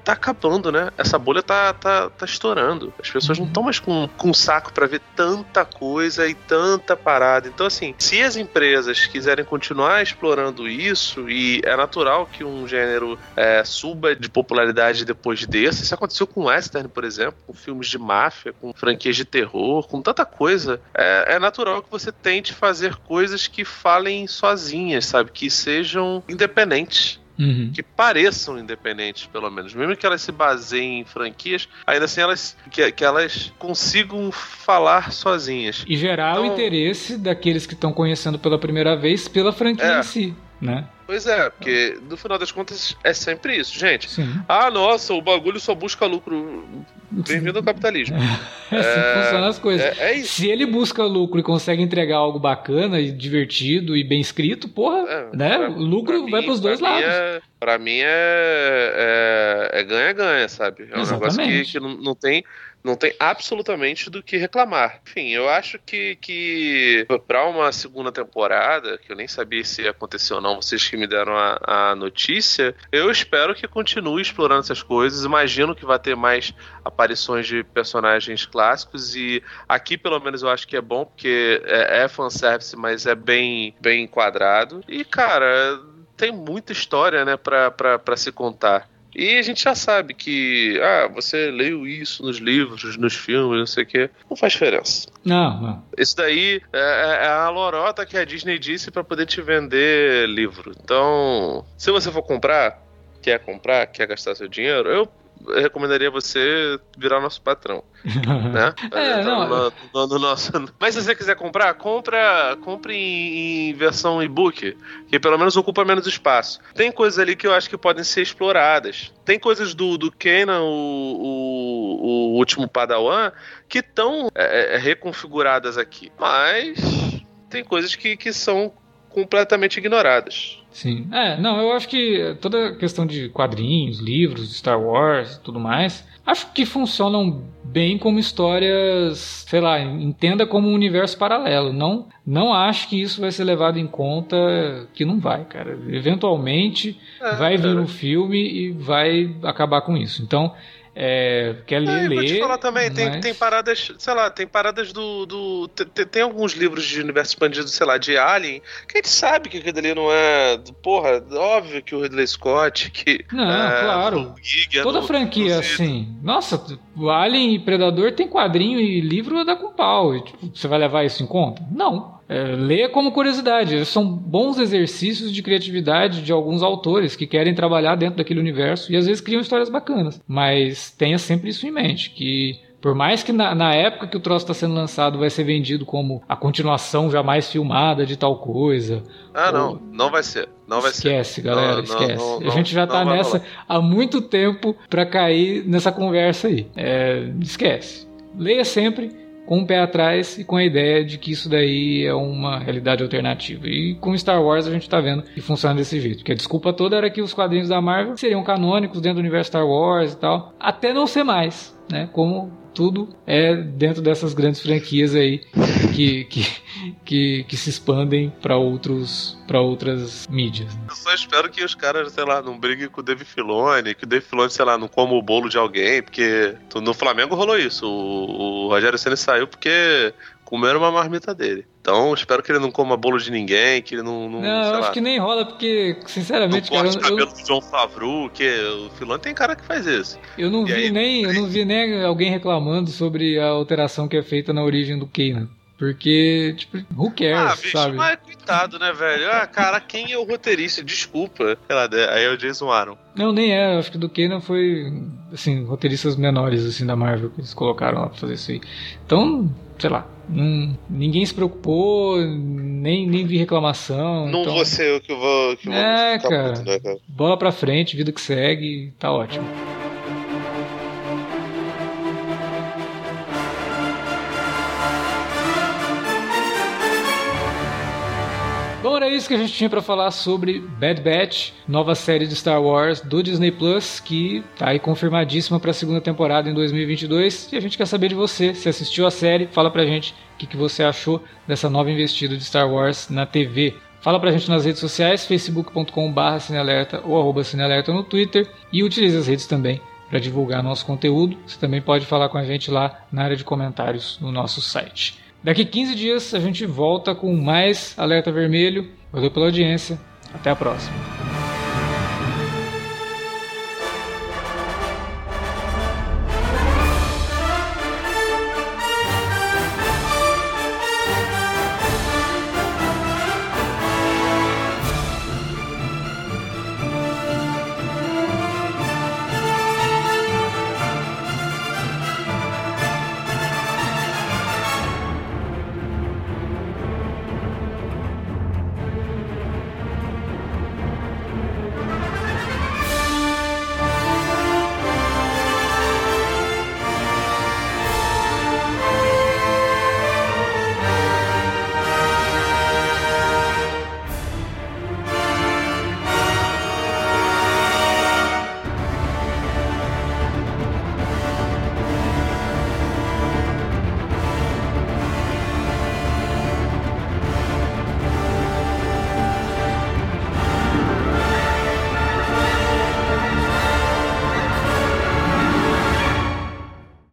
tá acabando, né? Essa bolha tá, tá, tá estourando. As pessoas não estão mais com, com saco para ver tanta coisa e tanta parada. Então, assim, se as empresas quiserem continuar explorando isso, e é natural que um gênero é, suba de popularidade depois desse, isso aconteceu com Western, por exemplo, com filmes de máfia, com franquias de terror, com tanta coisa. É, é natural que você tente fazer coisas que falem sozinhas, sabe? Que sejam independentes. Uhum. que pareçam independentes, pelo menos. Mesmo que elas se baseiem em franquias, ainda assim elas que, que elas consigam falar sozinhas. E gerar então, o interesse daqueles que estão conhecendo pela primeira vez pela franquia é. em si, né? Pois é, porque no final das contas é sempre isso, gente. Sim. Ah, nossa, o bagulho só busca lucro. Bem-vindo ao capitalismo. É assim que funcionam as coisas. É, é, isso. Se ele busca lucro e consegue entregar algo bacana e divertido e bem escrito, porra, É, né? pra- lucro pra vai mim- pros dois pra mim lados. É, pra mim é, é, é ganha-ganha, sabe? É um Exatamente. negócio que, que não, não tem não tem absolutamente do que reclamar. Enfim, eu acho que, que para uma segunda temporada, que eu nem sabia se ia acontecer ou não, vocês que me deram a, a notícia, eu espero que continue explorando essas coisas. Imagino que vai ter mais aparições de personagens clássicos e aqui pelo menos eu acho que é bom porque é, é fanservice, mas é bem, bem enquadrado. E cara, tem muita história, né, pra, pra, pra se contar. E a gente já sabe que, ah, você leu isso nos livros, nos filmes, não sei o quê. Não faz diferença. Não, não. Isso daí é, é a lorota que a Disney disse para poder te vender livro. Então, se você for comprar, quer comprar, quer gastar seu dinheiro, eu eu recomendaria você virar nosso patrão. né? É, não. No, no- no nosso... Mas se você quiser comprar, compra, compre em, em versão e-book, que pelo menos ocupa menos espaço. Tem coisas ali que eu acho que podem ser exploradas. Tem coisas do, do Kenan, o, o, o último Padawan, que estão reconfiguradas aqui. Mas tem coisas que, que são completamente ignoradas. Sim. É, não, eu acho que toda a questão de quadrinhos, livros, Star Wars e tudo mais, acho que funcionam bem como histórias, sei lá, entenda como um universo paralelo. Não, não acho que isso vai ser levado em conta, que não vai, cara. Eventualmente É, vai vir cara. um filme e vai acabar com isso. Então, é, quer ler, É, e vou ler, te falar também, tem, mas- tem paradas, sei lá, tem paradas do. do te- te- tem, alguns livros de universo expandido, sei lá, de Alien, que a gente sabe que aquilo ali não é. Porra, óbvio que o Ridley Scott, que. Não, é, claro. Giga Toda no- franquia assim. Nossa, o Alien e Predador tem quadrinho e livro dá com pau. E, tipo, você vai levar isso em conta? Não. É, leia como curiosidade. São bons exercícios de criatividade de alguns autores que querem trabalhar dentro daquele universo e às vezes criam histórias bacanas. Mas tenha sempre isso em mente, que por mais que na, na época que o troço está sendo lançado vai ser vendido como a continuação jamais filmada de tal coisa, Ah, não, não vai ser. Não vai ser. esquece, galera, Não, esquece. não, a não, gente já tá vai nessa rolar. há muito tempo pra cair nessa conversa aí. É, esquece. Leia sempre com o pé atrás e com a ideia de que isso daí é uma realidade alternativa. E com Star Wars a gente tá vendo que funciona desse jeito. Porque a desculpa toda era que os quadrinhos da Marvel seriam canônicos dentro do universo Star Wars e tal. Até não ser mais, né? Como tudo é dentro dessas grandes franquias aí que, que, que, que se expandem para outros para outras mídias. Eu só espero que os caras, sei lá, não briguem com o Dave Filoni, que o Dave Filoni, sei lá, não coma o bolo de alguém, porque no Flamengo rolou isso. O, o Rogério Senna saiu porque comeram uma marmita dele. Então, espero que ele não coma bolo de ninguém, que ele não. Não, Não, eu acho lá, que nem rola, porque, não sinceramente, cara, corte eu, cabelo do John Favreau, que o Filoni tem cara que faz isso. eu não E vi aí, nem, eu não vi nem alguém reclamando sobre a alteração que é feita na origem do Kanan. Porque, tipo, who cares, ah, bicho, sabe? mas coitado, né, velho? Ah, cara, quem é o roteirista? Desculpa. Sei lá, aí é o Jason Aaron. Não, nem é. Acho que do Kanan foi, assim, roteiristas menores, assim, da Marvel que eles colocaram lá pra fazer isso aí. Então, sei lá, não- ninguém se preocupou, nem, nem vi reclamação. Não então, vou ser eu que vou, que vou É, ficar cara. puto, né, cara? Bola pra frente, vida que segue, tá ótimo. Isso que a gente tinha pra falar sobre Bad Batch, nova série de Star Wars do Disney Plus, que tá aí confirmadíssima pra segunda temporada em 2022. E a gente quer saber de você, se assistiu a série, fala pra gente o que, que você achou dessa nova investida de Star Wars na TV. Fala pra gente nas redes sociais, facebook.com.br cinealerta ou arroba cinealerta no Twitter e utilize as redes também para divulgar nosso conteúdo. Você também pode falar com a gente lá na área de comentários no nosso site. Daqui 15 dias a gente volta com mais Alerta Vermelho. Valeu pela audiência. Até a próxima.